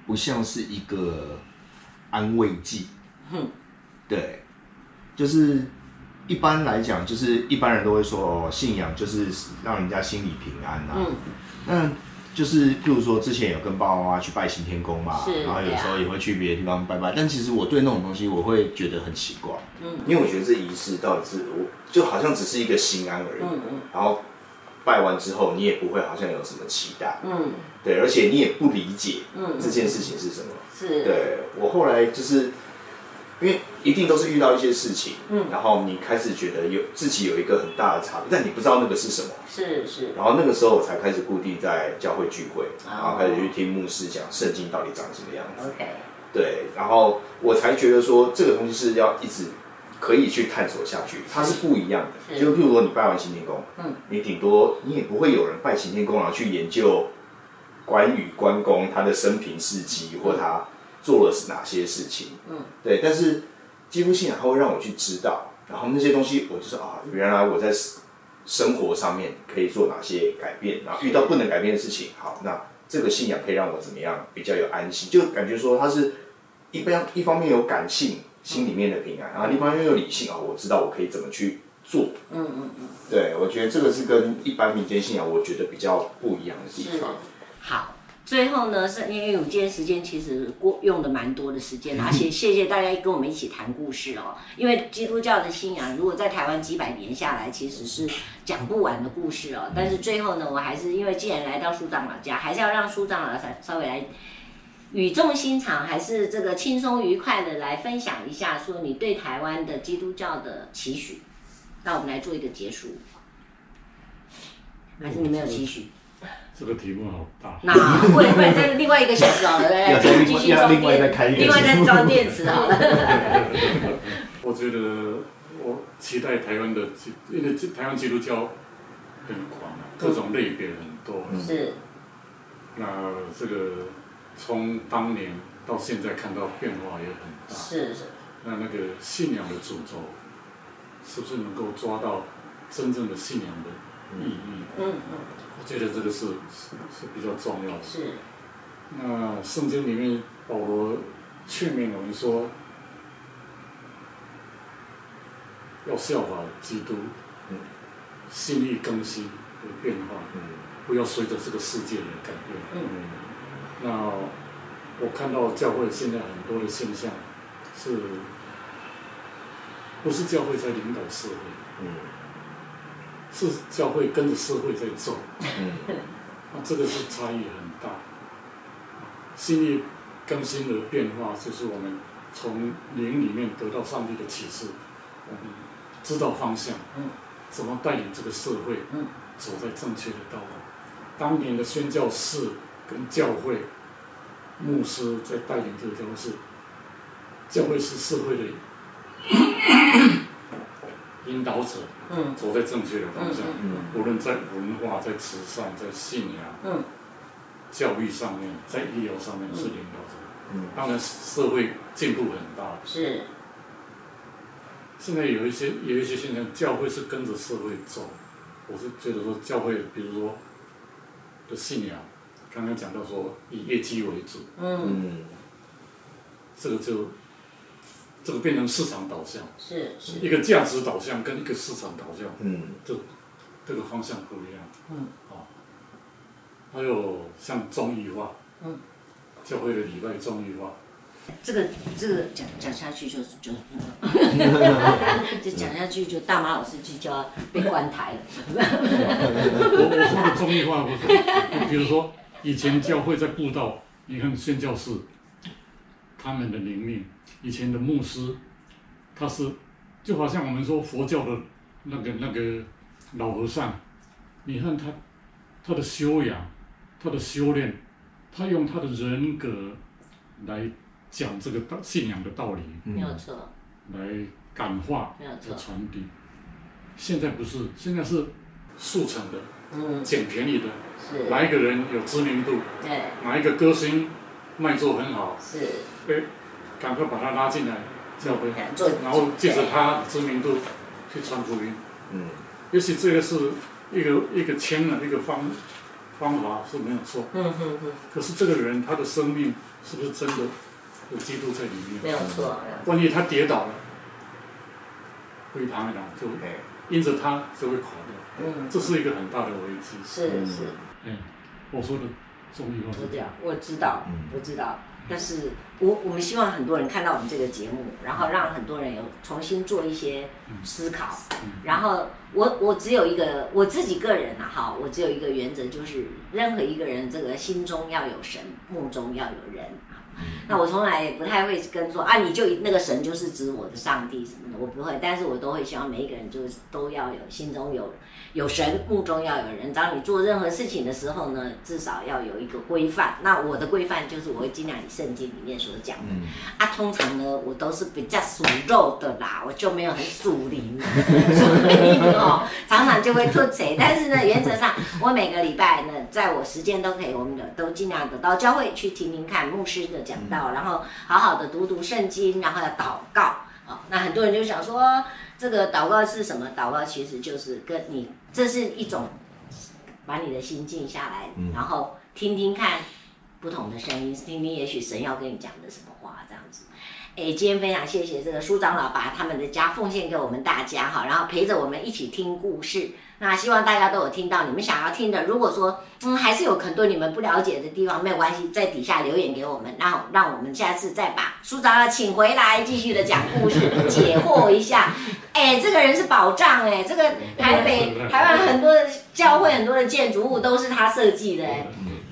不像是一个安慰剂，嗯，对，就是一般来讲，就是一般人都会说哦，信仰就是让人家心里平安呐、啊。嗯，那就是譬如说之前有跟爸爸妈妈去拜行天宫嘛，然后有时候也会去别的地方拜拜，但其实我对那种东西我会觉得很奇怪，嗯，因为我觉得这仪式到底是我就好像只是一个心安而已，嗯嗯，然后拜完之后你也不会好像有什么期待，嗯。对，而且你也不理解，嗯，这件事情是什么？是，对我后来就是，因为一定都是遇到一些事情，嗯，然后你开始觉得有自己有一个很大的差别，但你不知道那个是什么，是是，然后那个时候我才开始固定在教会聚会，然后开始去听牧师讲圣经到底长什么样子，OK，对，然后我才觉得说这个东西是要一直可以去探索下去，它是不一样的，就譬如说你拜完行天宫，嗯，你顶多你也不会有人拜行天宫然后去研究关羽关公他的生平事迹或他做了是哪些事情，嗯，对，但是。基督信仰，它会让我去知道，然后那些东西，我就说啊，原来我在生活上面可以做哪些改变，然后遇到不能改变的事情，好，那这个信仰可以让我怎么样比较有安心？就感觉说它是一般一方面有感性，心里面的平安，然后另一方面又有理性啊，我知道我可以怎么去做。嗯嗯嗯，对，我觉得这个是跟一般民间信仰，我觉得比较不一样的地方。好。最后呢，是因为我们今天时间其实过用的蛮多的时间，而且 谢谢大家跟我们一起谈故事哦。因为基督教的信仰，如果在台湾几百年下来，其实是讲不完的故事哦。但是最后呢，我还是因为既然来到苏长老家，还是要让苏长老稍稍微来语重心长，还是这个轻松愉快的来分享一下，说你对台湾的基督教的期许。那我们来做一个结束，还是你没有期许？这个题目好大，那会会再另外一个小时好了，来继续装电，另外再装电池好了。我觉得我期待台湾的，因为台湾基督教很广，各种类别很多。是。那这个从当年到现在看到变化也很大。是是。那那个信仰的主轴，是不是能够抓到真正的信仰的意义？嗯嗯。我觉得这个是是是比较重要的。是。那圣经里面保罗劝勉我们说，要效法基督，嗯，心意更新的变化，嗯，不要随着这个世界的改变。嗯。那我看到教会现在很多的现象，是，不是教会在领导社会？嗯。是教会跟着社会在走，嗯，那这个是差异很大。心意更新的变化，就是我们从灵里面得到上帝的启示，我们知道方向，嗯，怎么带领这个社会，嗯，走在正确的道路。当年的宣教士跟教会牧师在带领这个教会是，教会是社会的引导者。嗯，走在正确的方向。嗯，无论在文化、在慈善、在信仰、嗯，教育上面，在医疗上面是领导者。嗯，当然社会进步很大。是。现在有一些有一些现象，教会是跟着社会走。我是觉得说，教会比如说的信仰，刚刚讲到说以业绩为主。嗯。这个就。这个变成市场导向，是是。一个价值导向跟一个市场导向，嗯，这这个方向不一样，嗯，哦，还有像综艺化，嗯，教会的礼拜综艺化，这个这个讲讲下去就就，就讲下去就大马老师就就要被关台了。我我说的综艺化不是，比如说以前教会在布道，你看宣教士，他们的灵命。以前的牧师，他是就好像我们说佛教的那个那个老和尚，你看他他的修养，他的修炼，他用他的人格来讲这个道信仰的道理，没有错，来感化，没有错，传递。现在不是，现在是速成的，嗯，捡便宜的，是。哪一个人有知名度，对，哪一个歌星卖座很好，是，哎。赶快把他拉进来教会，然后借着他知名度去传福音。嗯，也许这个是一个一个签了一个方方法是没有错。嗯嗯嗯。可是这个人他的生命是不是真的有基督在里面？没有错。万一他跌倒了，会堂了就因着他就会垮掉。嗯，这是一个很大的危机。是是。嗯，我说的综艺化。是这样，我知道，我知道。但是我我们希望很多人看到我们这个节目，然后让很多人有重新做一些思考。然后我我只有一个我自己个人啊，哈，我只有一个原则，就是任何一个人这个心中要有神，目中要有人。那我从来也不太会跟说啊，你就那个神就是指我的上帝什么的，我不会，但是我都会希望每一个人就是都要有心中有有神，目中要有人。当你做任何事情的时候呢，至少要有一个规范。那我的规范就是我会尽量以圣经里面所讲的。嗯、啊，通常呢，我都是比较属肉的啦，我就没有很属灵，所以哦，常常就会脱节。但是呢，原则上我每个礼拜呢，在我时间都可以，我们的都尽量的到教会去听听看牧师的讲到。然后好好的读读圣经，然后要祷告。啊，那很多人就想说，这个祷告是什么？祷告其实就是跟你，这是一种把你的心静下来，然后听听看不同的声音，听听也许神要跟你讲的什么话，这样子。哎，今天非常谢谢这个苏长老把他们的家奉献给我们大家哈，然后陪着我们一起听故事。那希望大家都有听到你们想要听的。如果说嗯还是有很多你们不了解的地方，没有关系，在底下留言给我们，然后让我们下次再把苏长老请回来继续的讲故事，解惑一下。哎，这个人是宝藏哎，这个台北台湾很多的教会很多的建筑物都是他设计的哎，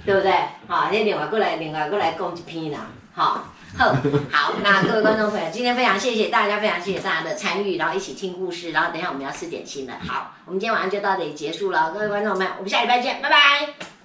对不对？好，那另外过来另外过来讲一篇啦，好。好，那各位观众朋友，今天非常谢谢大家，非常谢谢大家的参与，然后一起听故事，然后等一下我们要吃点心了。好，我们今天晚上就到这里结束了，各位观众朋友，我们下礼拜见，拜拜。